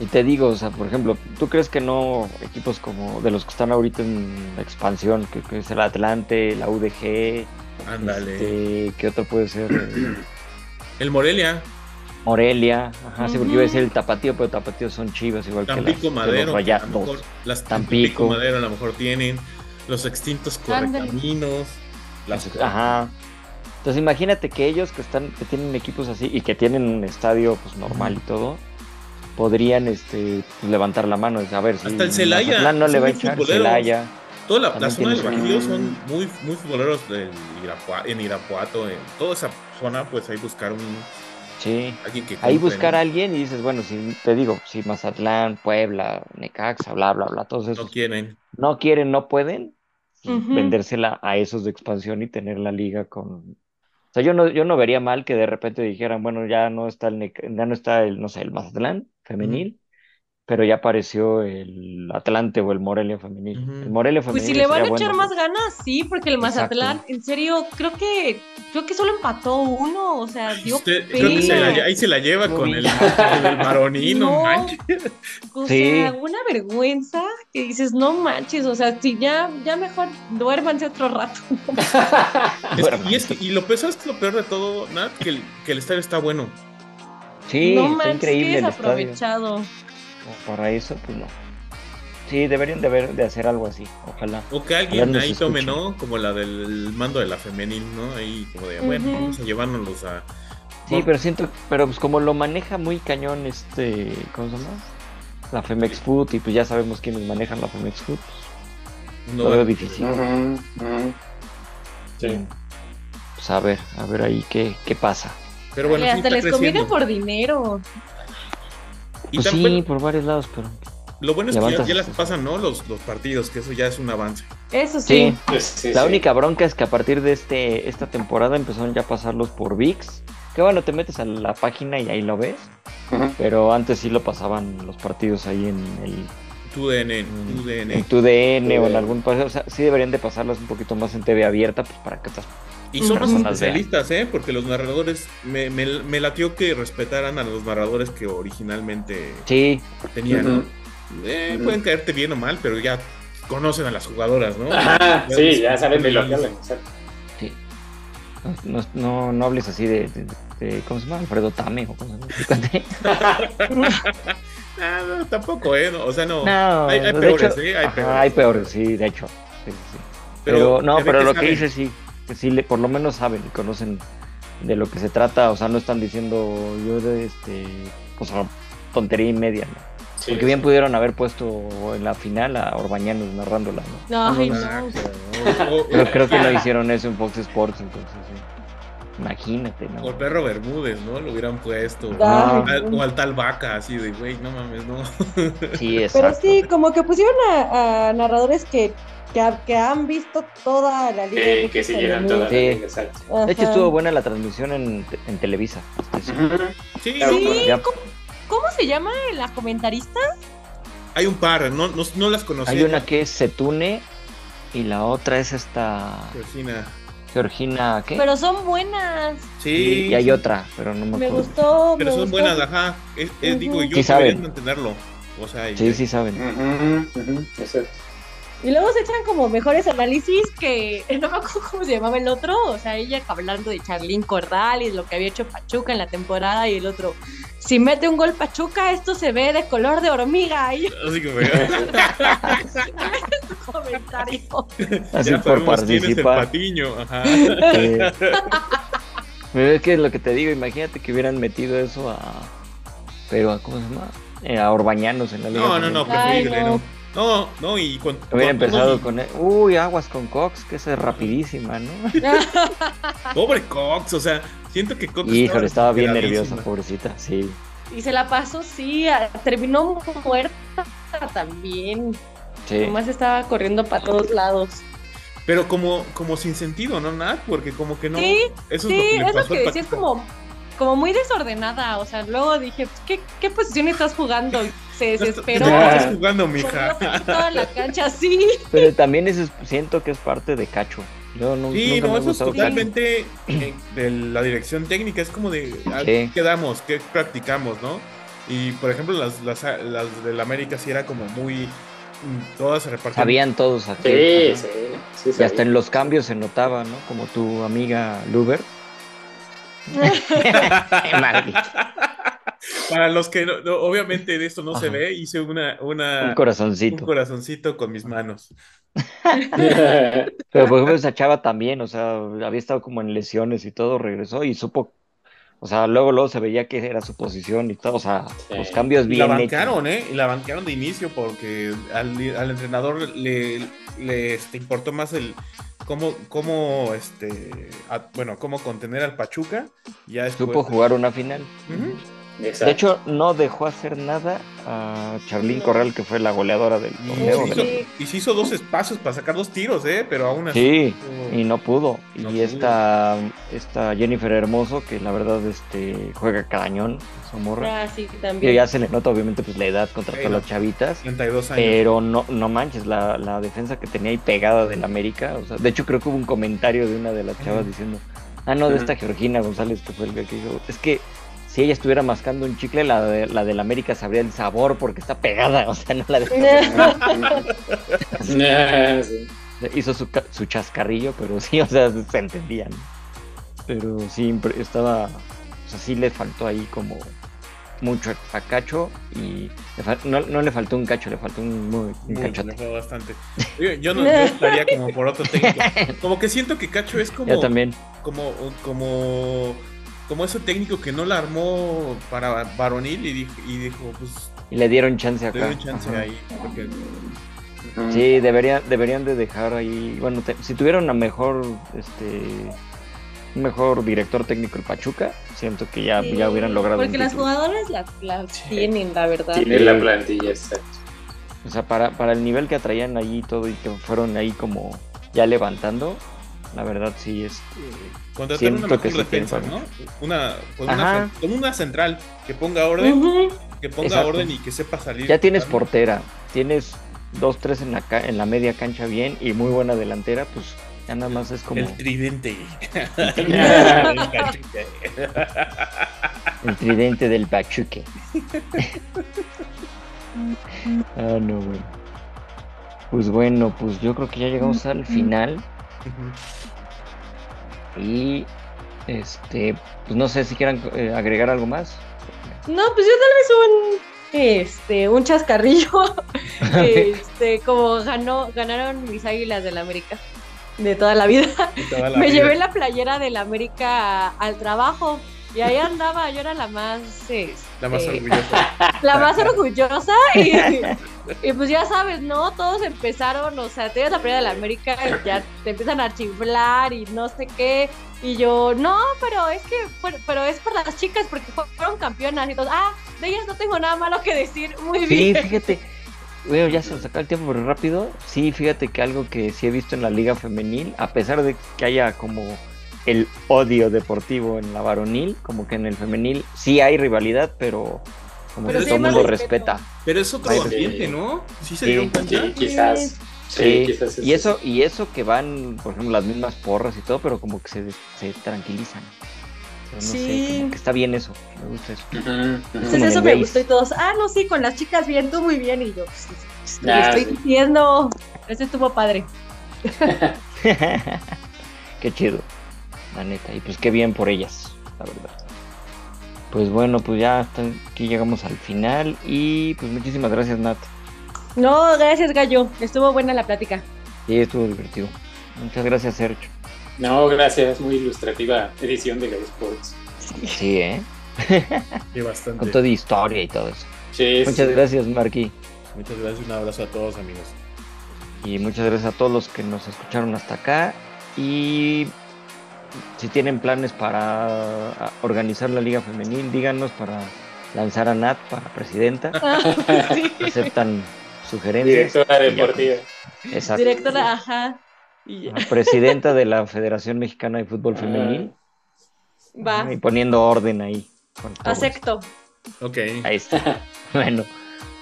Y te digo, o sea, por ejemplo, ¿tú crees que no equipos como de los que están ahorita en expansión, que, que es el Atlante, la UDG, Ándale. este, ¿qué otro puede ser? [CLEARS THROAT] El Morelia, Morelia, ajá, sí, porque iba a decir el Tapatío, pero Tapatío son chivas, igual que, las, Tampico que los Madero, que a lo Rayados. mejor, las Tampico. Tampico Madero a lo mejor tienen, los extintos Ándale. Las Ajá. Entonces imagínate que ellos que están, que tienen equipos así y que tienen un estadio pues normal y todo, podrían este pues, levantar la mano y decir, a ver si Hasta el Celaya, no le va a echar. Celaya. toda la, la zona del Bajío son muy, muy futboleros del Irapua- en Irapuato, en toda esa zona, pues ahí buscar un Sí. que Ahí buscar a alguien y dices, bueno, si te digo, si Mazatlán, Puebla, Necaxa, bla, bla, bla, todos esos no quieren. no quieren, no pueden, vendérsela a esos de expansión y tener la liga con sea, yo no, yo no vería mal que de repente dijeran, bueno, ya no está el, ya no está el, no sé, el Mazatlán femenil, pero ya apareció el Atlante o el Morelia femenil. El Morelia Pues femenil si le van a echar bueno, más ganas, sí, porque el Exacto. Mazatlán, en serio, creo que creo que solo empató uno, o sea, dio Usted- creo que se pena. la- ahí se la lleva con el, Muy con el Maroní, no No. manches. O Sí. sea, una vergüenza que dices, no manches, o sea, si ya, ya mejor duérmanse otro rato. [LAUGHS] Es que- y, es que- y lo peor, ¿sabes qué es lo peor de todo, Nat? Que el, que el estadio está bueno. Sí, no está manches, increíble qué el estadio. Desaprovechado. Para eso, pues no. Sí, deberían de, ver, de hacer algo así, ojalá. O que alguien ahí tome. ¿no? Como la del mando de la femenil, ¿no? Ahí como de, bueno, Ujú. vamos a llevárnoslos a... Sí, pero siento, pero pues como lo maneja muy cañón este, ¿cómo se llama? La Femex Food, y pues ya sabemos quiénes manejan la Femex Food, No, lo veo difícil. Sí. Pues a ver, a ver ahí qué, qué pasa. Pero bueno, Y sí hasta está les conviene por dinero. Y Pues también- sí, por varios lados, pero lo bueno es que ya, las pasan, ¿no? Los, los partidos, que eso ya es un avance. Eso sí. sí. Pues, sí, La sí. única bronca es que a partir de este esta temporada empezaron ya a pasarlos por VIX. Que bueno, te metes a la página y ahí lo ves. Pero antes sí lo pasaban los partidos ahí en el Tu DN, tu DN. en tu DN o en algún país. O sea, sí deberían de pasarlas un poquito más en TV abierta, pues para que otras Y son más especialistas, ¿eh? Porque los narradores, me, me, me latió que respetaran a los narradores que originalmente Sí, tenían. Eh. Pueden caerte bien o mal, pero ya conocen a las jugadoras, ¿no? Ajá, Ya sí, ya saben de lo que hablan. sí. No, no, no hables así de, de- de- ¿cómo se llama? Alfredo Tame o cómo se llama. [LAUGHS] Ah, no, tampoco, ¿eh? No, o sea, no. No, hay, hay peores, hecho, ¿eh? Hay ajá, peores. hay peores, sí, de hecho. Sí, sí. Pero, no, pero lo que dice sí, que sí, le, por lo menos saben y conocen de lo que se trata, o sea, no están diciendo yo de este, o sea, tontería y media, ¿no? Sí, Porque bien pudieron haber puesto en la final a Orbañanos narrándola, ¿no? No, no. claro. [LAUGHS] O- o- Pero creo que no hicieron eso en Fox Sports, entonces sí. Imagínate, ¿no? O el perro Bermúdez, ¿no? Lo hubieran puesto. Ah. Al- no. o al tal vaca, así de, güey, no mames, no. Sí, Pero exacto. sí, como que pusieron a, a narradores que, que, ha- que han visto toda la liga. Que, que siguieran toda la Sí. liga, exacto. De hecho, estuvo buena la transmisión en, en Televisa. sí. Sí. ¿cómo, cómo se llama la comentarista? hay un par, no, no, no las conocí. Hay una que es Setune y la otra es esta Georgina. Georgina, ¿qué? Pero son buenas. Sí. y hay otra, pero no me Me acuerdo. gustó. Pero me son gustó. buenas, ajá. Es, es-. Digo, yo Sí saben. mantenerlo. O sea, y- Sí, sí saben. Exacto. Y luego se echan como mejores análisis que [LAUGHS] no me acuerdo cómo se llamaba el otro. O sea, ella hablando de Charlín Cordal y de lo que había hecho Pachuca en la temporada y el otro. Si mete un gol Pachuca, esto se ve de color de hormiga. Y Así que, su [LAUGHS] comentario. Así ya por el participar. patiño. Ajá. Sí. Pero es que es lo que te digo, imagínate que hubieran metido eso a. Pero, ¿a ¿cómo se llama? Eh, a Orbañanos en la liga. No, no, no, preferible, no. No. No, no, y con. Hubiera con- empezado y- con. Uy, aguas con Cox, que esa es rapidísima, ¿no? [LAUGHS] Pobre Cox, o sea, siento que Cox. Híjole, estaba bien nerviosa, pobrecita, sí. Y se la pasó, sí, a- terminó muerta también. Sí. Nomás estaba corriendo para todos lados. Pero como, como sin sentido, ¿no? Nada, porque como que no. Sí, eso Sí, es lo que le es lo que decía, es como, como muy desordenada. O sea, luego dije, pues, ¿qué, qué posición estás jugando? Se desesperó. estás- no estás Ah. jugando, mija. toda la cancha, [LAUGHS] sí. Pero también eso es- siento que es parte de Cacho. Yo no, Sí, no, eso es totalmente eh, de la dirección técnica. Es como de ¿a Sí. qué quedamos, qué practicamos, ¿no? Y por ejemplo, las, las, las del América sí era como muy. mm, Todas se repartían. Sabían todos aquí. Sí, sí, sí. Y hasta en los cambios se notaba, ¿no? Como tu amiga Luber. [LAUGHS] [LAUGHS] Maldito. Para los que no- no, obviamente de esto no se ve, hice una, una Un un corazoncito. corazoncito con mis manos. [LAUGHS] Pero por ejemplo, esa chava también, o sea, había estado como en lesiones y todo, regresó y supo. O sea, luego, luego se veía que era su posición y todo. O sea, Sí. los cambios Y la bien hechos. bancaron, ¿eh? Y la bancaron de inicio porque al, al entrenador le, le este, importó más el cómo, cómo este, a- bueno, cómo contener al Pachuca. Ya después, Supo jugar una final. Ujú. Exacto. De hecho, no dejó hacer nada a Charlín Corral, que fue la goleadora del Y torneo. y se hizo dos espacios para sacar dos tiros, ¿eh? Pero aún así. Sí, no- y no pudo. No y pudo. esta, esta Jennifer Hermoso, que la verdad este, juega cañón, su morra. Ah, sí, también. ya se le nota obviamente pues la edad contra todas las chavitas. 32 años. Pero no, no manches, la, la defensa que tenía ahí pegada del América. O sea, de hecho, creo que hubo un comentario de una de las chavas diciendo: Ah, no, de esta Georgina González, que fue el que dijo: Es que si ella estuviera mascando un chicle, la, de, la del América sabría el sabor porque está pegada. O sea, no la de- [LAUGHS] sí. hizo su, ca- su chascarrillo, pero sí, o sea, se entendían. Pero sí, estaba. O sea, sí le faltó ahí como mucho a Cacho y no, no le faltó un cacho, le faltó un, muy- un Mucho, cachote. le fue bastante. Yo, yo no yo estaría como por otro técnico. [LAUGHS] Como que siento que Cacho es como. Yo también. como, como, como ese técnico que no la armó para varonil y dijo, y dijo pues, Y le dieron chance le acá. doy un chance Ajá. ahí. Porque. Sí, deberían, deberían de dejar ahí. Bueno, te- si tuvieran una mejor, este, un mejor director técnico el Pachuca, siento que ya, Sí, ya hubieran logrado. Porque un las jugadoras las, las tienen, la verdad. Tiene la plantilla, exacto. O sea, para, para el nivel que traían allí y todo y que fueron ahí como ya levantando, la verdad sí es. contratar Siento una mejor defensa, ¿no? Una, con una, con una central que ponga orden, que ponga Exacto. orden y que sepa salir. Ya tienes portera, tienes dos, tres en la, ca- en la media cancha bien y muy buena delantera, pues ya nada más es como El tridente. el tridente del Pachuque. [LAUGHS] ah, no, bueno. Pues bueno, pues yo creo que ya llegamos al final. Y este, pues no sé si quieran eh, agregar algo más. No, pues yo tal vez un este un chascarrillo. [LAUGHS] [LAUGHS] este, como ganó, ganaron mis águilas del América de toda la vida. Toda la Me vida. llevé la playera del América al trabajo. Y ahí andaba, yo era la más, este, La más [LAUGHS] orgullosa. la más orgullosa y, y pues ya sabes, ¿no? Todos empezaron, o sea, tienes la playera de la América y ya te empiezan a chiflar y no sé qué. Y yo, no, pero es que, pero es por las chicas porque fue- fueron campeonas y todo. Ah, de ellas no tengo nada malo que decir. Muy Sí, bien. fíjate. Bueno, ya se nos acaba el tiempo, pero rápido. Sí, fíjate que algo que sí he visto en la liga femenil, a pesar de que haya como el odio deportivo en la varonil, como que en el femenil sí hay rivalidad, pero como Pero que sí todo el mundo respeto. respeta. Pero es otro ambiente, sí. ¿no? ¿Sí se Sí. dieron cuenta? Sí, quizás. Sí, Sí, quizás y eso, y eso que van, por ejemplo, las mismas porras y todo, pero como que se, se tranquilizan. Pero no sé, Sí. como que está bien eso. Me gusta eso. Entonces eso me base. gustó y todos, ah, no, sí, con las chicas bien, tú muy bien. Y yo, pues, estoy diciendo, eso estuvo padre. [LAUGHS] qué chido, la neta. Y pues qué bien por ellas, la verdad. Pues bueno, pues ya hasta aquí llegamos al final. Y pues muchísimas gracias, Nat. No, gracias, Gallo. Estuvo buena la plática. Sí, estuvo divertido. Muchas gracias, Sergio. No, gracias. Muy ilustrativa edición de Gay Sports. Sí, ¿eh? [LAUGHS] Sí, bastante. Con toda historia y todo eso. Sí, Muchas sí. gracias, Marqui. Muchas gracias, un abrazo a todos, amigos. Y muchas gracias a todos los que nos escucharon hasta acá. Y si tienen planes para ah, organizar la Liga Femenil, díganos para lanzar a Nat para presidenta. [LAUGHS] Sí. Aceptan sugerencias. Directora deportiva. Exacto. Directora, ajá. Y ya. Ajá, Presidenta de la Federación Mexicana de Fútbol Femenil. Va, Y poniendo orden ahí. eso. acepto. Ok. Ahí está. [LAUGHS] Bueno,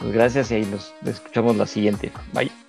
pues gracias y ahí nos escuchamos la siguiente. Bye.